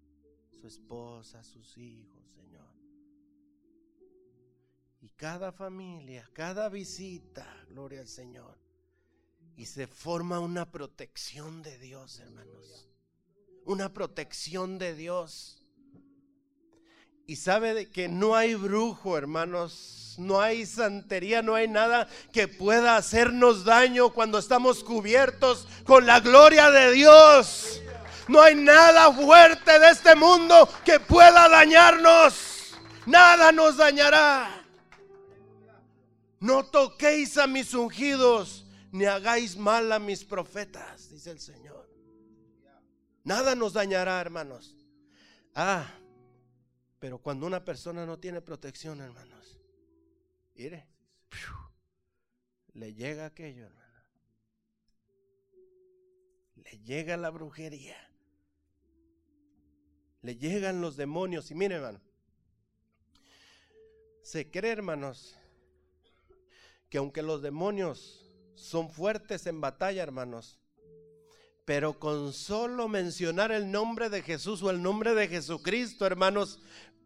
su esposa, sus hijos y cada familia, cada visita, gloria al Señor. Y se forma una protección de Dios, hermanos. Una protección de Dios. Y sabe de que no hay brujo, hermanos. No hay santería, no hay nada que pueda hacernos daño cuando estamos cubiertos con la gloria de Dios. No hay nada fuerte de este mundo que pueda dañarnos. Nada nos dañará. No toquéis a mis ungidos, ni hagáis mal a mis profetas, dice el Señor. Nada nos dañará, hermanos. Ah, pero cuando una persona no tiene protección, hermanos, mire, le llega aquello, hermano. Le llega la brujería. Le llegan los demonios. Y mire, hermano, se cree, hermanos, que aunque los demonios son fuertes en batalla, hermanos, pero con solo mencionar el nombre de Jesús o el nombre de Jesucristo, hermanos,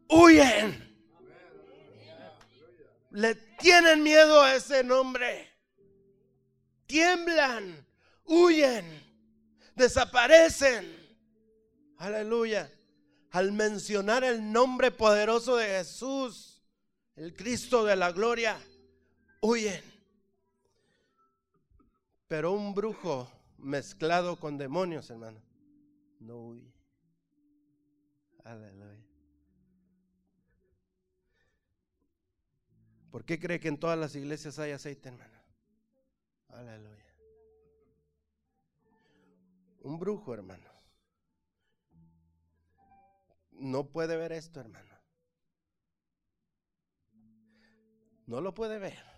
huyen. Le tienen miedo a ese nombre. Tiemblan, huyen, desaparecen. Aleluya. Al mencionar el nombre poderoso de Jesús, el Cristo de la gloria, huyen. Pero un brujo mezclado con demonios, hermano, no huye. Aleluya. ¿Por qué cree que en todas las iglesias hay aceite, hermano? Aleluya. Un brujo, hermano. No puede ver esto, hermano. No lo puede ver.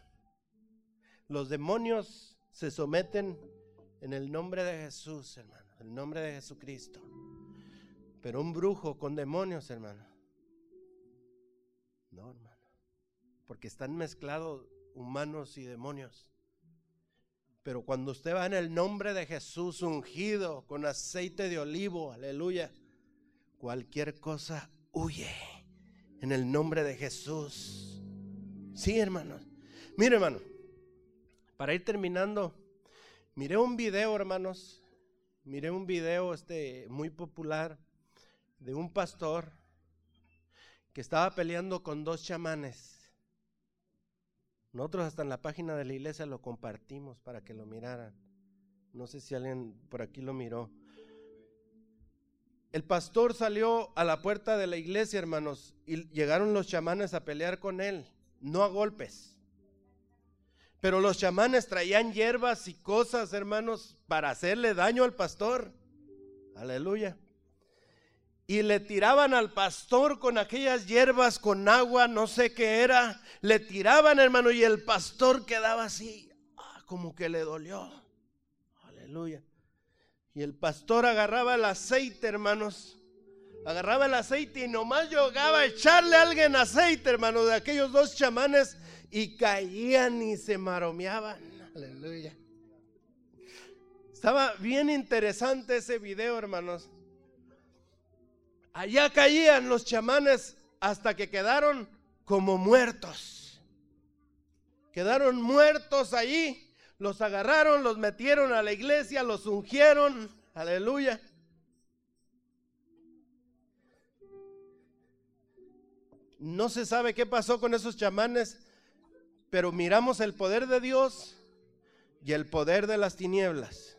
Los demonios se someten en el nombre de Jesús, hermano. El nombre de Jesucristo. Pero un brujo con demonios, hermano. No, hermano. Porque están mezclados humanos y demonios. Pero cuando usted va en el nombre de Jesús ungido con aceite de olivo, aleluya, cualquier cosa huye en el nombre de Jesús. Sí, hermanos. Mire, hermano, para ir terminando, miré un video, hermanos. Miré un video este muy popular de un pastor que estaba peleando con dos chamanes. Nosotros hasta en la página de la iglesia lo compartimos para que lo miraran. No sé si alguien por aquí lo miró. El pastor salió a la puerta de la iglesia, hermanos, y llegaron los chamanes a pelear con él, no a golpes. Pero los chamanes traían hierbas y cosas, hermanos, para hacerle daño al pastor. Aleluya y le tiraban al pastor con aquellas hierbas, con agua, no sé qué era. Le tiraban, hermano, y el pastor quedaba así, ah, como que le dolió. Aleluya. Y el pastor agarraba el aceite, hermanos. Agarraba el aceite y nomás llegaba a echarle a alguien aceite, hermano, de aquellos dos chamanes y caían y se maromeaban. Aleluya. Estaba bien interesante ese video, hermanos. Allá caían los chamanes hasta que quedaron como muertos. Quedaron muertos allí. Los agarraron, los metieron a la iglesia, los ungieron. Aleluya. No se sabe qué pasó con esos chamanes, pero miramos el poder de Dios y el poder de las tinieblas.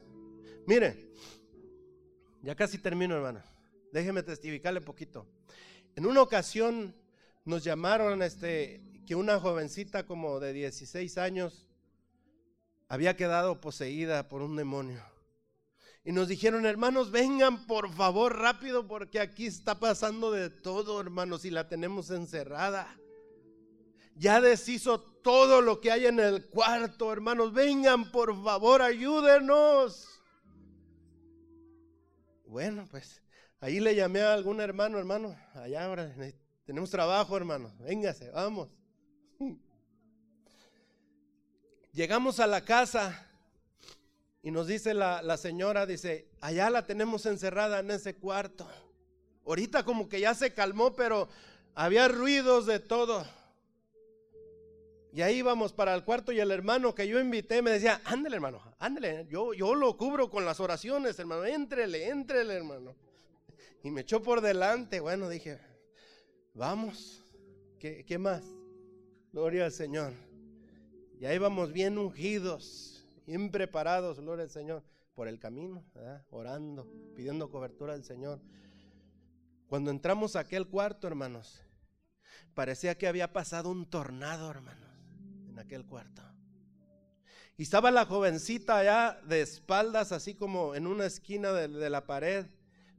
Mire, ya casi termino, hermano. Déjeme testificarle un poquito. En una ocasión nos llamaron este, que una jovencita como de 16 años había quedado poseída por un demonio. Y nos dijeron, hermanos, vengan por favor rápido porque aquí está pasando de todo, hermanos, y la tenemos encerrada. Ya deshizo todo lo que hay en el cuarto, hermanos. Vengan por favor, ayúdenos. Bueno, pues Ahí le llamé a algún hermano, hermano, allá ahora tenemos trabajo, hermano, véngase, vamos. Llegamos a la casa y nos dice la, la, señora, dice, allá la tenemos encerrada en ese cuarto. Ahorita como que ya se calmó, pero había ruidos de todo. Y ahí íbamos para el cuarto y el hermano que yo invité me decía, ándale hermano, ándale, yo, yo lo cubro con las oraciones, hermano, éntrele, éntrele hermano. Y me echó por delante. Bueno, dije, vamos. ¿Qué, qué más? Gloria al Señor. Y ahí vamos bien ungidos, bien preparados, gloria al Señor, por el camino, orando, pidiendo cobertura al Señor. Cuando entramos a aquel cuarto, hermanos, parecía que había pasado un tornado, hermanos, aquel cuarto. Y estaba la jovencita allá de espaldas, así como en una esquina de la pared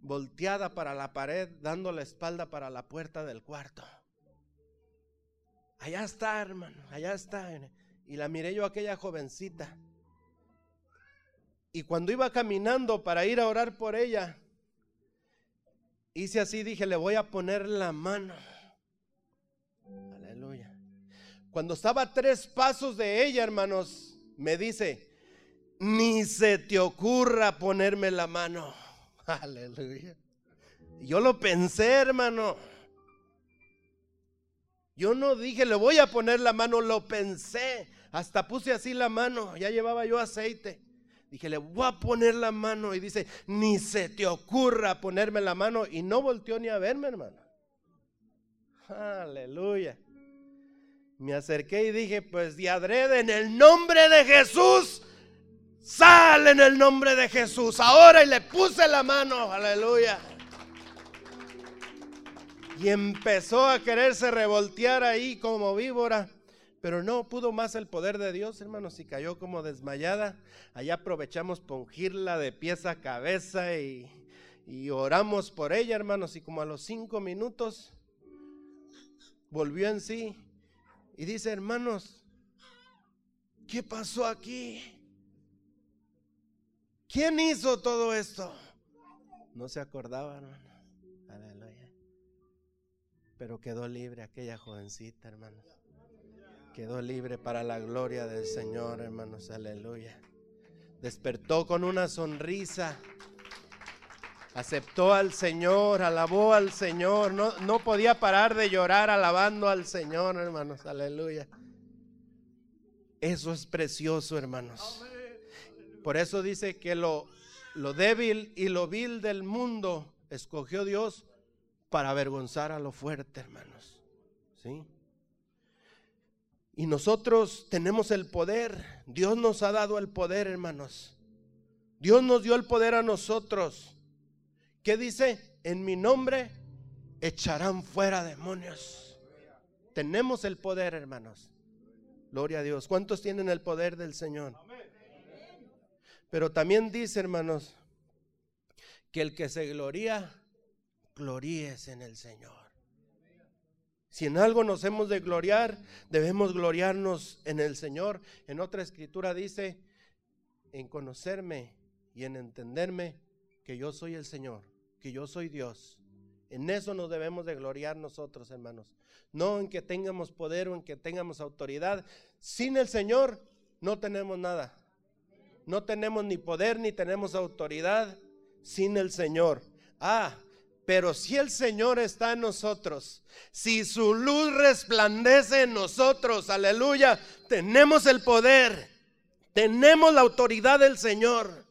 volteada para la pared, dando la espalda para la puerta del cuarto. Allá está, hermano, allá está. Y la miré yo aquella jovencita. Y cuando iba caminando para ir a orar por ella, hice así, dije, le voy a poner la mano. Cuando estaba a tres pasos de ella, hermanos, me dice, ni se te ocurra ponerme la mano. Aleluya. Yo lo pensé, hermano. Yo no dije, le voy a poner la mano, lo pensé. Hasta puse así la mano, ya llevaba yo aceite. Dije, le voy a poner la mano y dice, ni se te ocurra ponerme la mano y no volteó ni a verme, hermano. Aleluya. Me acerqué y dije, pues de adrede en el nombre de Jesús, sale en el nombre de Jesús. Ahora y le puse la mano, aleluya. Y empezó a quererse revoltear ahí como víbora. Pero no pudo más el poder de Dios, hermanos, y cayó como desmayada. Allá aprovechamos para ungirla de pies a cabeza y, y oramos por ella, hermanos. Y como a los cinco minutos volvió en sí y dice, hermanos, ¿qué pasó aquí? ¿Quién hizo todo esto? No se acordaba, hermano. Aleluya. Pero quedó libre aquella jovencita, hermanos. Quedó libre para la gloria del Señor, hermanos. Aleluya. Despertó con una sonrisa aceptó al Señor, alabó al Señor, no, no podía parar de llorar alabando al Señor, hermanos, aleluya. Eso es precioso, hermanos. Por eso dice que lo, lo débil y lo vil del mundo escogió Dios para avergonzar a lo fuerte, hermanos. ¿Sí? Y nosotros tenemos el poder. Dios nos ha dado el poder, hermanos. Dios nos dio el poder a nosotros. ¿Qué dice? En mi nombre echarán fuera demonios. Tenemos el poder, hermanos. Gloria a Dios. ¿Cuántos tienen el poder del Señor? Pero también dice, hermanos, que el que se gloría, gloríes en el Señor. Si en algo nos hemos de gloriar, debemos gloriarnos en el Señor. En otra escritura dice, en conocerme y en entenderme que yo soy el Señor que yo soy Dios. En eso nos debemos de gloriar nosotros, hermanos. No en que tengamos poder o en que tengamos autoridad. Sin el Señor no tenemos nada. No tenemos ni poder ni tenemos autoridad sin el Señor. Ah, pero si el Señor está en nosotros, si su luz resplandece en nosotros, aleluya, tenemos el poder, tenemos la autoridad del Señor.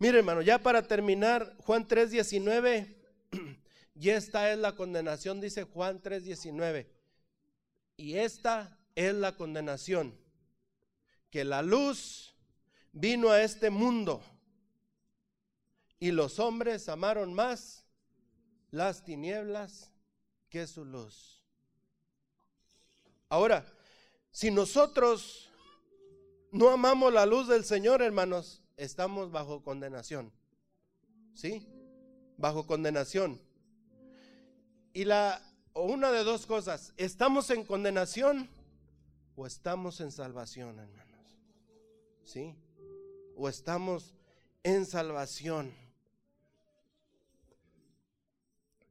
Mire, hermano, ya para terminar, Juan 3:19, y esta es la condenación, dice Juan 3:19. Y esta es la condenación, que la luz vino a este mundo y los hombres amaron más las tinieblas que su luz. Ahora, si nosotros no amamos la luz del Señor, hermanos, estamos bajo condenación. ¿Sí? Bajo condenación. Y la o una de dos cosas, ¿estamos en condenación o estamos en salvación, hermanos? ¿Sí? O estamos en salvación.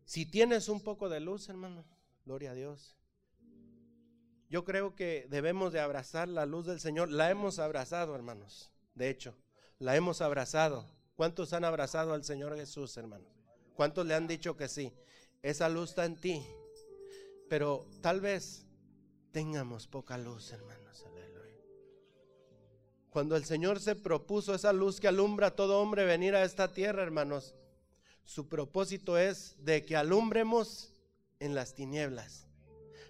Si tienes un poco de luz, hermano, gloria a Dios. Yo creo que debemos de abrazar la luz del Señor. La hemos abrazado, hermanos. De hecho, la hemos abrazado. ¿Cuántos han abrazado al Señor Jesús, hermano? ¿Cuántos le han dicho que sí? Esa luz está en ti. Pero tal vez tengamos poca luz, hermanos. Aleluya. Cuando el Señor se propuso esa luz que alumbra a todo hombre venir a esta tierra, hermanos, su propósito es de que alumbremos en las tinieblas.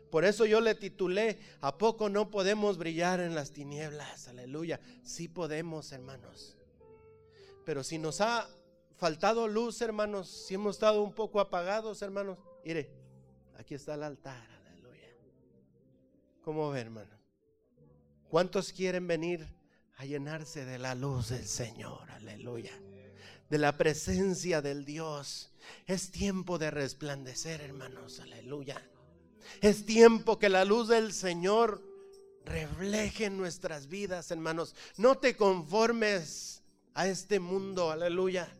Por eso yo le titulé, ¿a poco no podemos brillar en las tinieblas? Aleluya. Sí podemos, hermanos. Pero si nos ha faltado luz, hermanos, si hemos estado un poco apagados, hermanos, mire, aquí está el altar, aleluya. ¿Cómo ve, hermano? ¿Cuántos quieren venir a llenarse de la luz del Señor? Aleluya. De la presencia del Dios. Es tiempo de resplandecer, hermanos, aleluya. Es tiempo que la luz del Señor refleje en nuestras vidas, hermanos. No te conformes a este mundo, aleluya.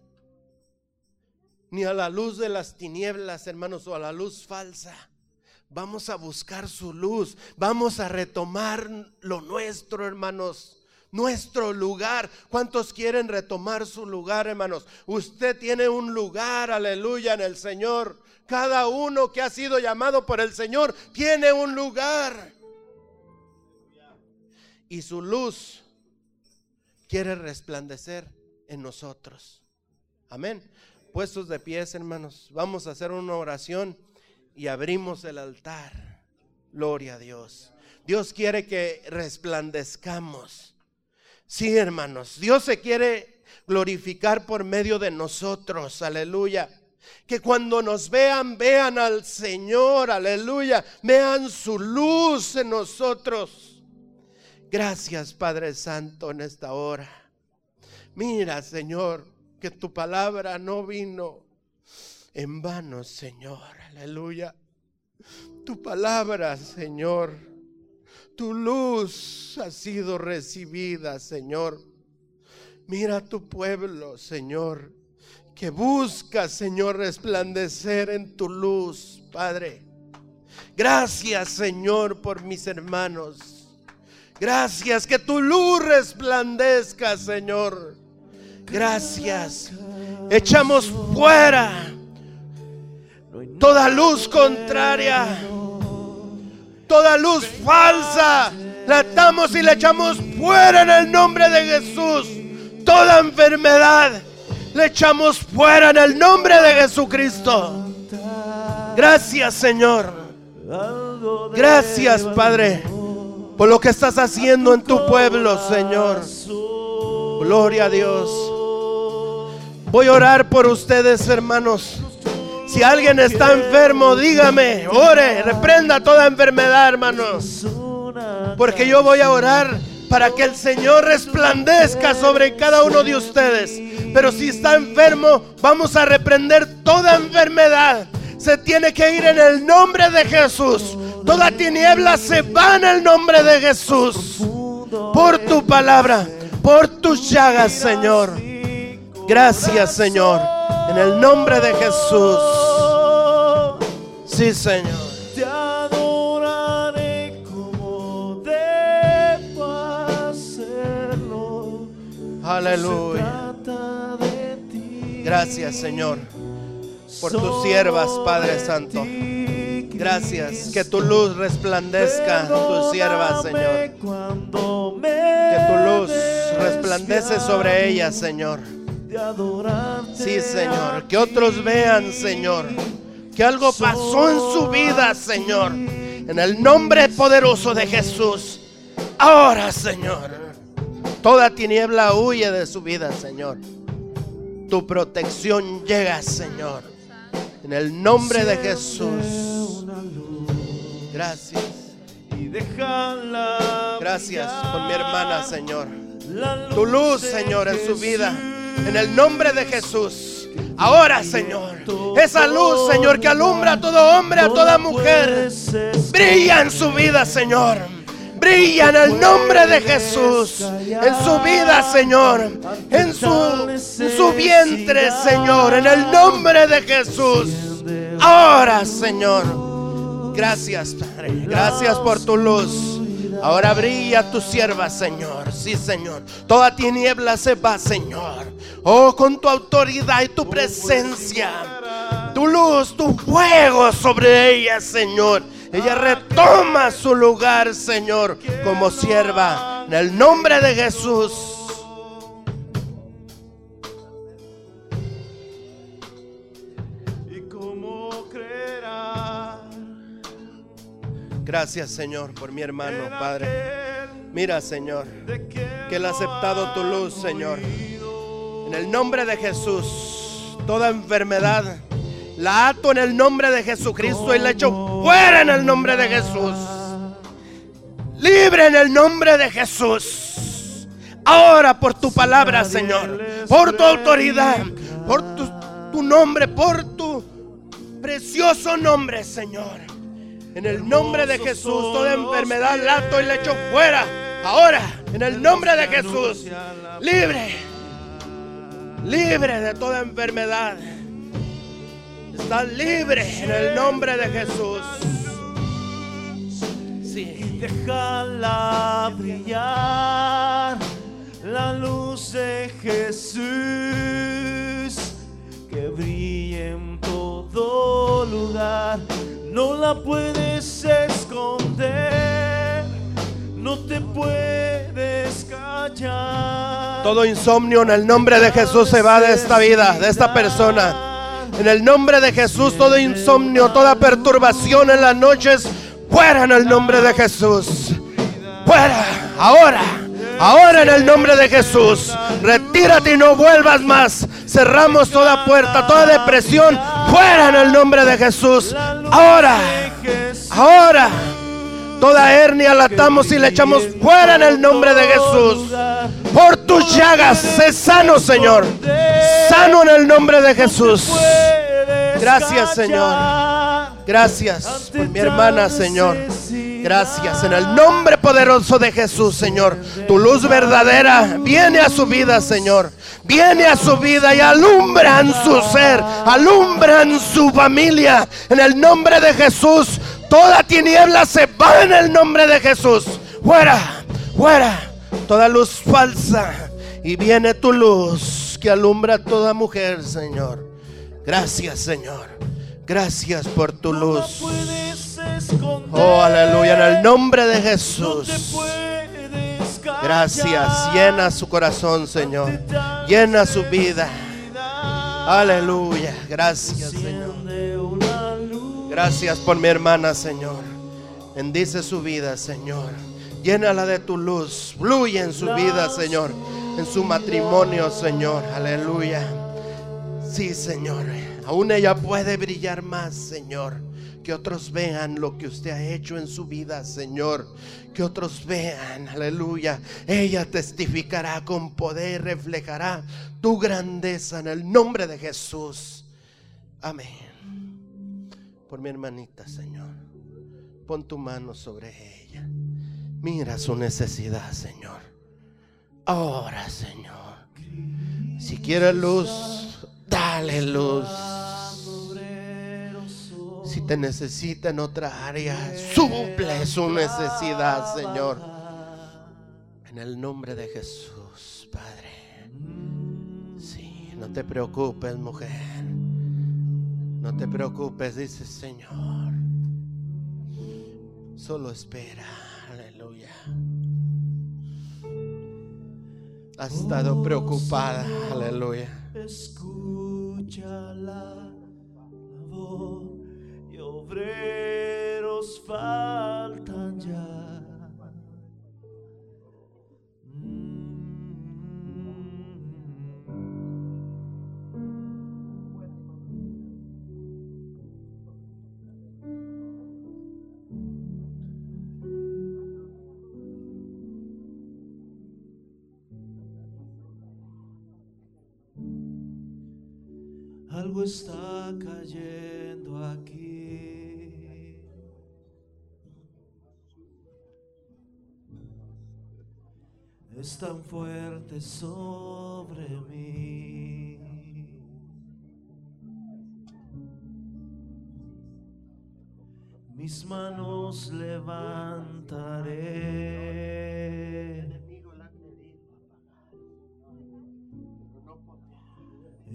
Ni a la luz de las tinieblas, hermanos, o a la luz falsa. Vamos a buscar su luz. Vamos a retomar lo nuestro, hermanos. Nuestro lugar. ¿Cuántos quieren retomar su lugar, hermanos? Usted tiene un lugar, aleluya, en el Señor. Cada uno que ha sido llamado por el Señor tiene un lugar. Y su luz quiere resplandecer en nosotros. Amén. Puestos de pies, hermanos, vamos a hacer una oración y abrimos el altar. Gloria a Dios. Dios quiere que resplandezcamos. Sí, hermanos, Dios se quiere glorificar por medio de nosotros. Aleluya. Que cuando nos vean, vean al Señor. Aleluya. Vean su luz en nosotros. Gracias, Padre Santo, en esta hora. Mira, Señor, que tu palabra no vino en vano, Señor. Aleluya. Tu palabra, Señor. Tu luz ha sido recibida, Señor. Mira tu pueblo, Señor, que busca, Señor, resplandecer en tu luz, Padre. Gracias, Señor, por mis hermanos. Gracias, que tu luz resplandezca, Señor. Gracias. Echamos fuera toda luz contraria, toda luz falsa. La atamos y la echamos fuera en el nombre de Jesús. Toda enfermedad le echamos fuera en el nombre de Jesucristo. Gracias Señor. Gracias Padre por lo que estás haciendo en tu pueblo, Señor. Gloria a Dios. Voy a orar por ustedes, hermanos. Si alguien está enfermo, dígame, ore, reprenda toda enfermedad, hermanos. Porque yo voy a orar para que el Señor resplandezca sobre cada uno de ustedes. Pero si está enfermo, vamos a reprender toda enfermedad. Se tiene que ir en el nombre de Jesús. Toda tiniebla se va en el nombre de Jesús. Por tu palabra, por tus llagas, Señor. Gracias, Señor. En el nombre de Jesús. Sí, Señor. Te adoraré como debo hacerlo. Aleluya. Gracias, Señor, por tus siervas, Padre Santo. Gracias. Que tu luz resplandezca en tus siervas, Señor. Que tu luz resplandece sobre ellas, Señor. Sí, Señor. Que otros vean, Señor. Que algo pasó en su vida, Señor. En el nombre poderoso de Jesús. Ahora, Señor. Toda tiniebla huye de su vida, Señor. Tu protección llega, Señor. En el nombre de Jesús. Gracias. y déjala Gracias por mi hermana, Señor. Tu luz, Señor, en su vida. En el nombre de Jesús. Ahora, Señor. Esa luz, Señor, que alumbra a todo hombre, a toda mujer. Brilla en su vida, Señor. Brilla en el nombre de Jesús. En su vida, Señor. En su, en su vientre, Señor. En el nombre de Jesús. Ahora, Señor. Gracias, Padre. Gracias por tu luz. Ahora brilla tu sierva, Señor. Sí, Señor. Toda tiniebla se va, Señor. Oh, con tu autoridad y tu presencia. Tu luz, tu fuego sobre ella, Señor. Ella retoma su lugar, Señor, como sierva. En el nombre de Jesús. Gracias, Señor, por mi hermano, Padre. Mira, Señor, que Él ha aceptado tu luz, Señor. En el nombre de Jesús, toda enfermedad la ato en el nombre de Jesucristo y la echo fuera en el nombre de Jesús. Libre en el nombre de Jesús. Ahora por tu palabra, Señor, por tu autoridad, por tu, nombre, por tu precioso nombre, Señor. En el nombre de Jesús, toda enfermedad la ato y la echo fuera. Ahora, en el nombre de Jesús, libre libre de toda enfermedad. Estás libre en el nombre de Jesús. Sí. Déjala brillar la luz de Jesús que brille en todo lugar. No la puedes esconder, no te puedes callar. Todo insomnio en el nombre de Jesús se va de esta vida, de esta persona. En el nombre de Jesús, todo insomnio, toda perturbación en las noches, fuera en el nombre de Jesús. Fuera, ahora. Ahora en el nombre de Jesús, retírate y no vuelvas más. Cerramos toda puerta, toda depresión, fuera en el nombre de Jesús. Ahora, ahora. Toda hernia la atamos y la echamos fuera en el nombre de Jesús. Por tus llagas, sé sano, Señor. Sano en el nombre de Jesús. Gracias, Señor. Gracias por mi hermana, Señor. Gracias en el nombre poderoso de Jesús, Señor. Tu luz verdadera viene a su vida, Señor. Viene a su vida y alumbran su ser, alumbran su familia. En el nombre de Jesús, toda tiniebla se va en el nombre de Jesús. Fuera, fuera, toda luz falsa. Y viene tu luz que alumbra a toda mujer, Señor. Gracias, Señor. Gracias por tu luz. Oh, aleluya, en el nombre de Jesús. Gracias, llena su corazón, Señor. Llena su vida. Aleluya, gracias, Señor. Gracias por mi hermana, Señor. Bendice su vida, Señor. Llénala de tu luz. Fluye en su vida, Señor. En su matrimonio, Señor. Aleluya. Sí, Señor. Aún ella puede brillar más, Señor. Que otros vean lo que usted ha hecho en su vida, Señor. Que otros vean, aleluya. Ella testificará con poder, reflejará tu grandeza en el nombre de Jesús. Amén. Por mi hermanita, Señor. Pon tu mano sobre ella. Mira su necesidad, Señor. Ahora, Señor. Si quiere luz, dale luz. Si te necesita en otra área, suple su necesidad, Señor. En el nombre de Jesús, Padre. Sí, no te preocupes, mujer. No te preocupes, dice Señor. Solo espera. Aleluya. Has estado preocupada. Aleluya. Escucha la voz y obreros faltan ya. Está cayendo aquí. Es tan fuerte sobre mí. Mis manos levantaré.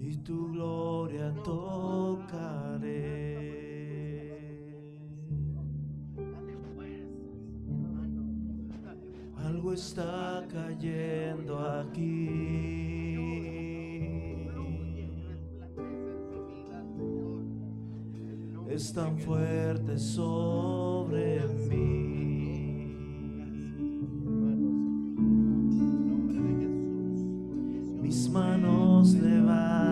Y tu gloria tocaré. Algo está cayendo aquí. Es tan fuerte sobre mí. Mis manos levantaré.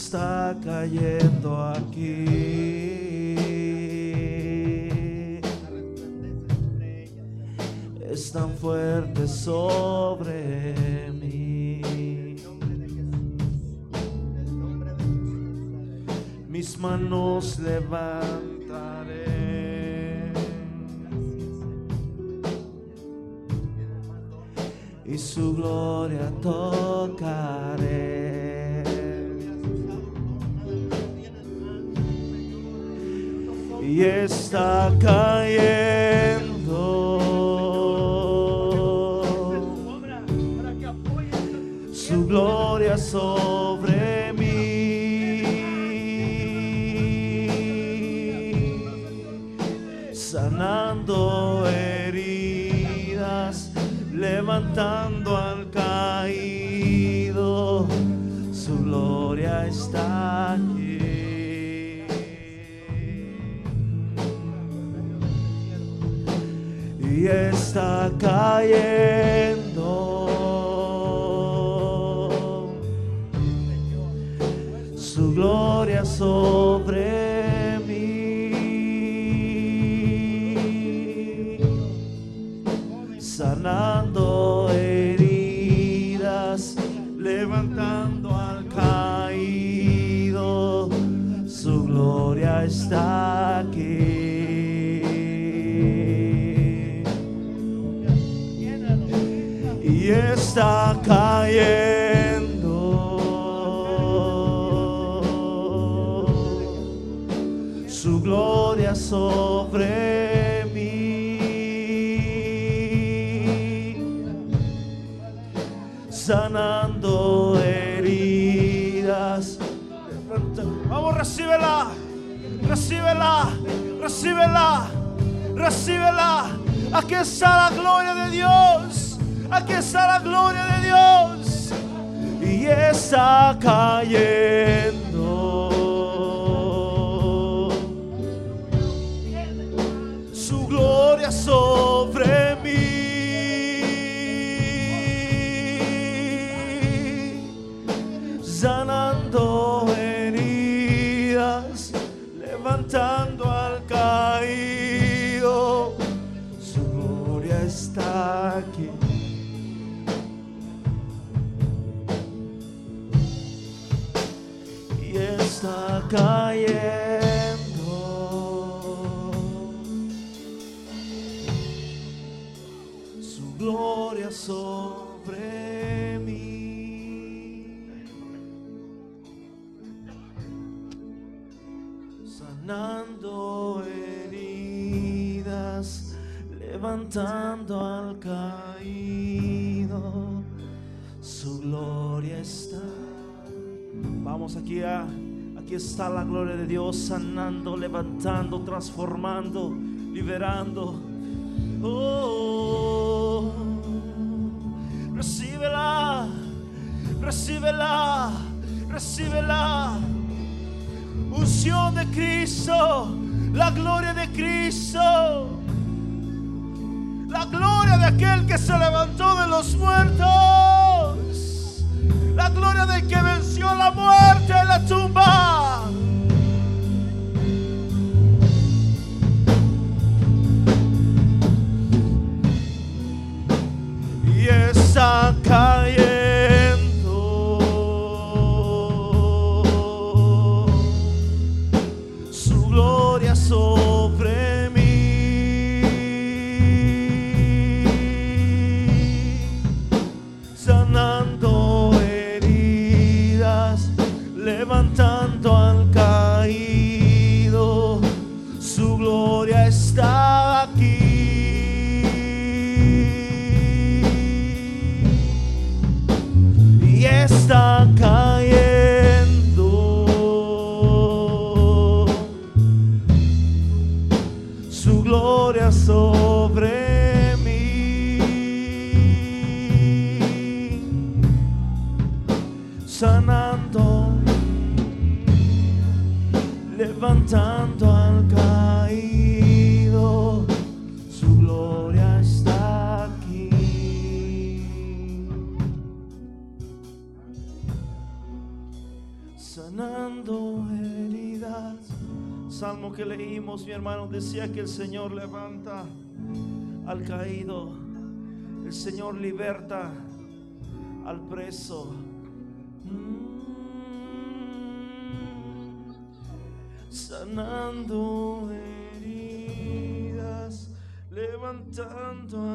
Está cayendo aquí. Cayendo. Su gloria sobre sobre mí, sanando heridas. Vamos, recíbela, recíbela, recíbela, recíbela. Aquí está la gloria de Dios. Aquí está la gloria de Dios. Y está cayendo. Aquí está la gloria de Dios sanando, levantando, transformando, liberando. Oh, recíbela, recíbela, recíbela. Unción de Cristo, la gloria de Cristo, la gloria de aquel que se levantó de los muertos. La gloria del que venció la muerte en la tumba. Decía que el Señor levanta al caído, el Señor liberta al preso. sanando heridas, levantando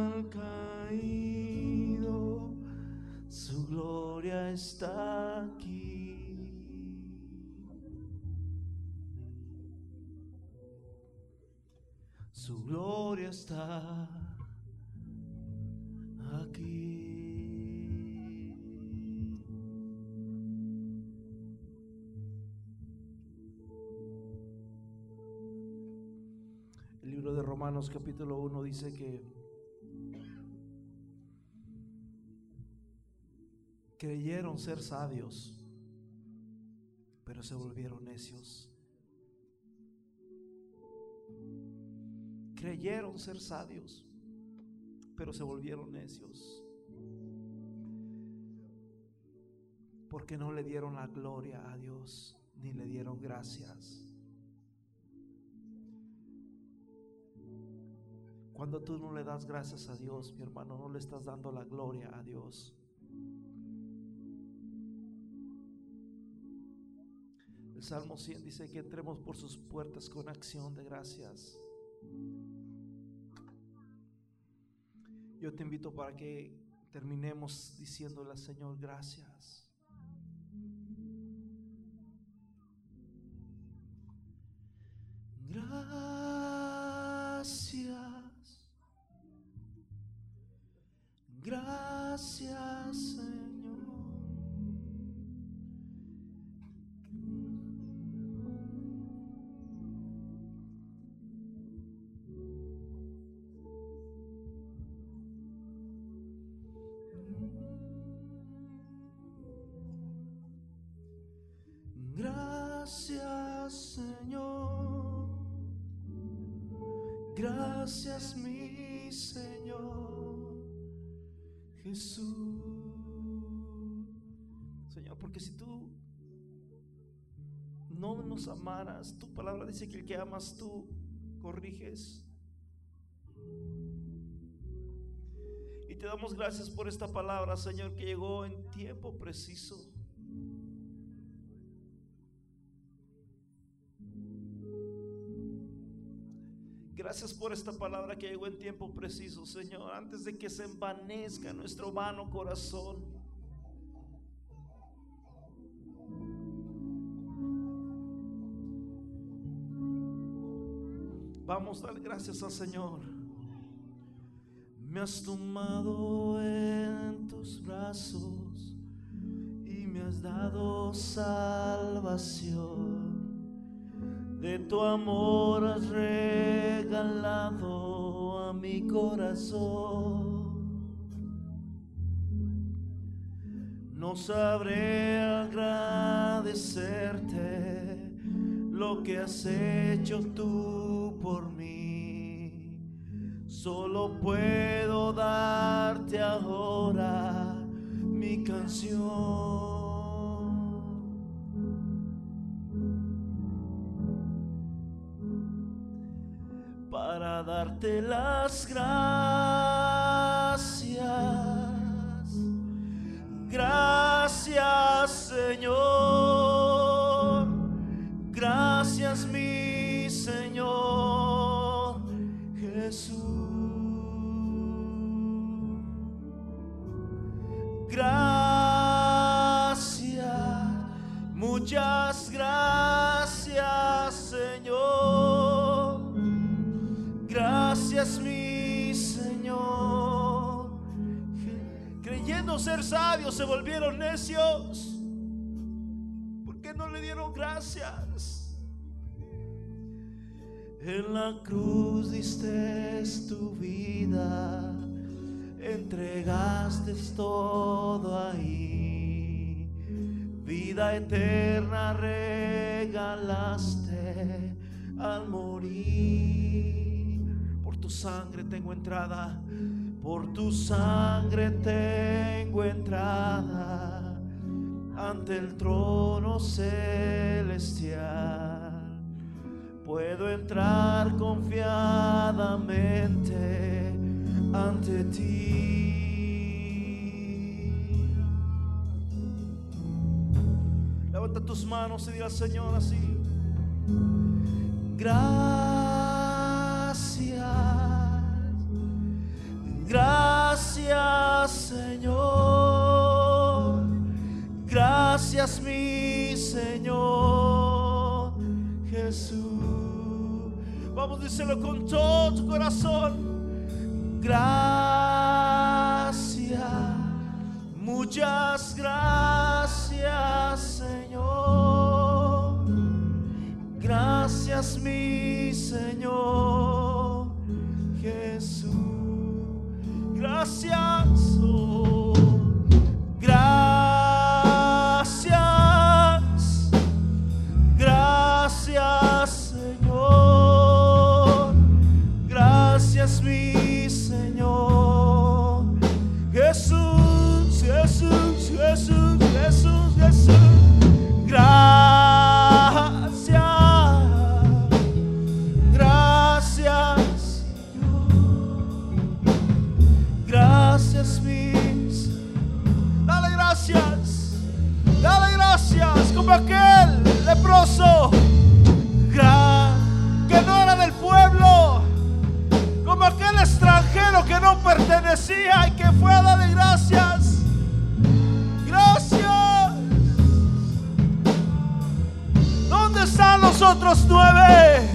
Su gloria está aquí. El libro de Romanos capítulo 1 dice que creyeron ser sabios, pero se volvieron necios. Creyeron ser sabios, pero se volvieron necios. Porque no le dieron la gloria a Dios, ni le dieron gracias. Cuando tú no le das gracias a Dios, mi hermano, no le estás dando la gloria a Dios. El Salmo 100 dice que entremos por sus puertas con acción de gracias. Yo te invito para que terminemos diciéndole al Señor gracias. Amaras, tu palabra dice que el que amas tú corriges. Y te damos gracias por esta palabra, Señor, que llegó en tiempo preciso. Gracias por esta palabra que llegó en tiempo preciso, Señor, antes de que se envanezca nuestro vano corazón. Vamos a dar gracias al Señor. Me has tomado en tus brazos y me has dado salvación. De tu amor has regalado a mi corazón. No sabré agradecerte lo que has hecho tú por mí. Solo puedo darte ahora mi canción. para darte las gracias. Gracias Señor, sabios se volvieron necios. ¿Por qué no le dieron gracias? En la cruz diste tu vida, entregaste todo ahí. vida eterna regalaste al morir. Por tu sangre tengo entrada, por tu sangre tengo entrada ante el trono celestial. Puedo entrar confiadamente ante ti. Levanta tus manos y diga al Señor así. Gracias. Gracias Señor. Gracias mi Señor Jesús. Vamos a decirlo con todo tu corazón. Gracias. Muchas gracias Señor. Gracias mi Señor Jesús. Gracias. oh, leproso. gra- Que no era del pueblo. Como aquel extranjero que no pertenecía y que fue a darle gracias. Gracias. ¿Dónde están los otros nueve?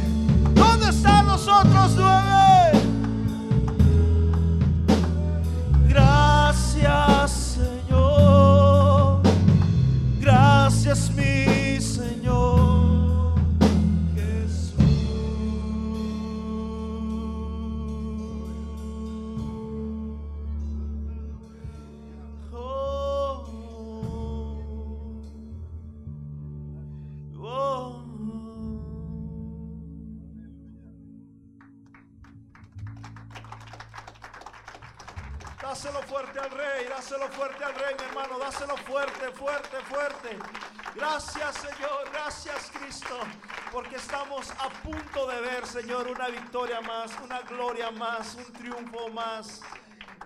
Una gloria más, un triunfo más.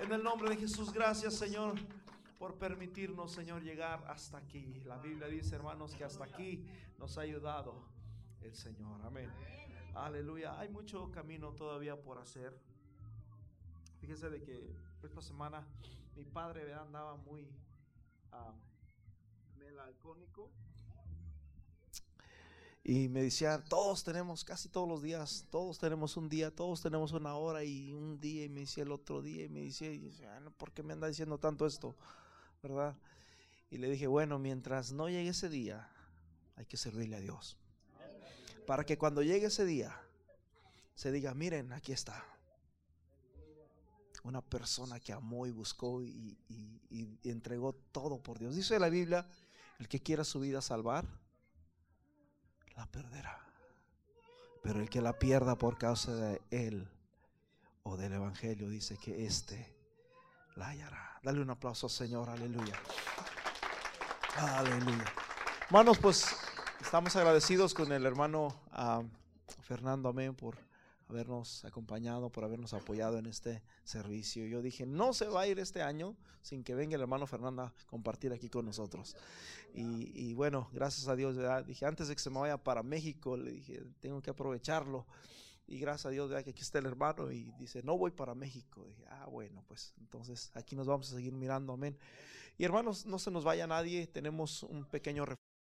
En el nombre de Jesús, gracias, Señor, por permitirnos, Señor, llegar hasta aquí. La Biblia dice, hermanos, que hasta aquí nos ha ayudado el Señor. Amén. Aleluya. Hay mucho camino todavía por hacer. Fíjese de que esta semana mi padre andaba muy ah, melancólico. Y me decía, todos tenemos, casi todos los días, todos tenemos un día, todos tenemos una hora y un día, y me decía el otro día, y me decía, y decía, "Ah, ¿por qué me anda diciendo tanto esto? ¿Verdad? Y le dije, bueno, mientras no llegue ese día, hay que servirle a Dios. Para que cuando llegue ese día, se diga, miren, aquí está. Una persona que amó y buscó y- y entregó todo por Dios. Dice la Biblia, el que quiera su vida salvar, la perderá. Pero el que la pierda por causa de él o del Evangelio, dice que éste la hallará. Dale un aplauso, Señor, aleluya. Aleluya. Hermanos, pues estamos agradecidos con el hermano ah, Fernando Amén por habernos acompañado, por habernos apoyado en este servicio. Yo dije, no se va a ir este año sin que venga el hermano Fernando a compartir aquí con nosotros. Y, y bueno, gracias a Dios, dije, antes de que se me vaya para México, le dije, tengo que aprovecharlo. Y gracias a Dios, ¿verdad? que aquí está el hermano y dice, no voy para México. Dije, ah, bueno, pues entonces aquí nos vamos a seguir mirando, amén. Y hermanos, no se nos vaya nadie, tenemos un pequeño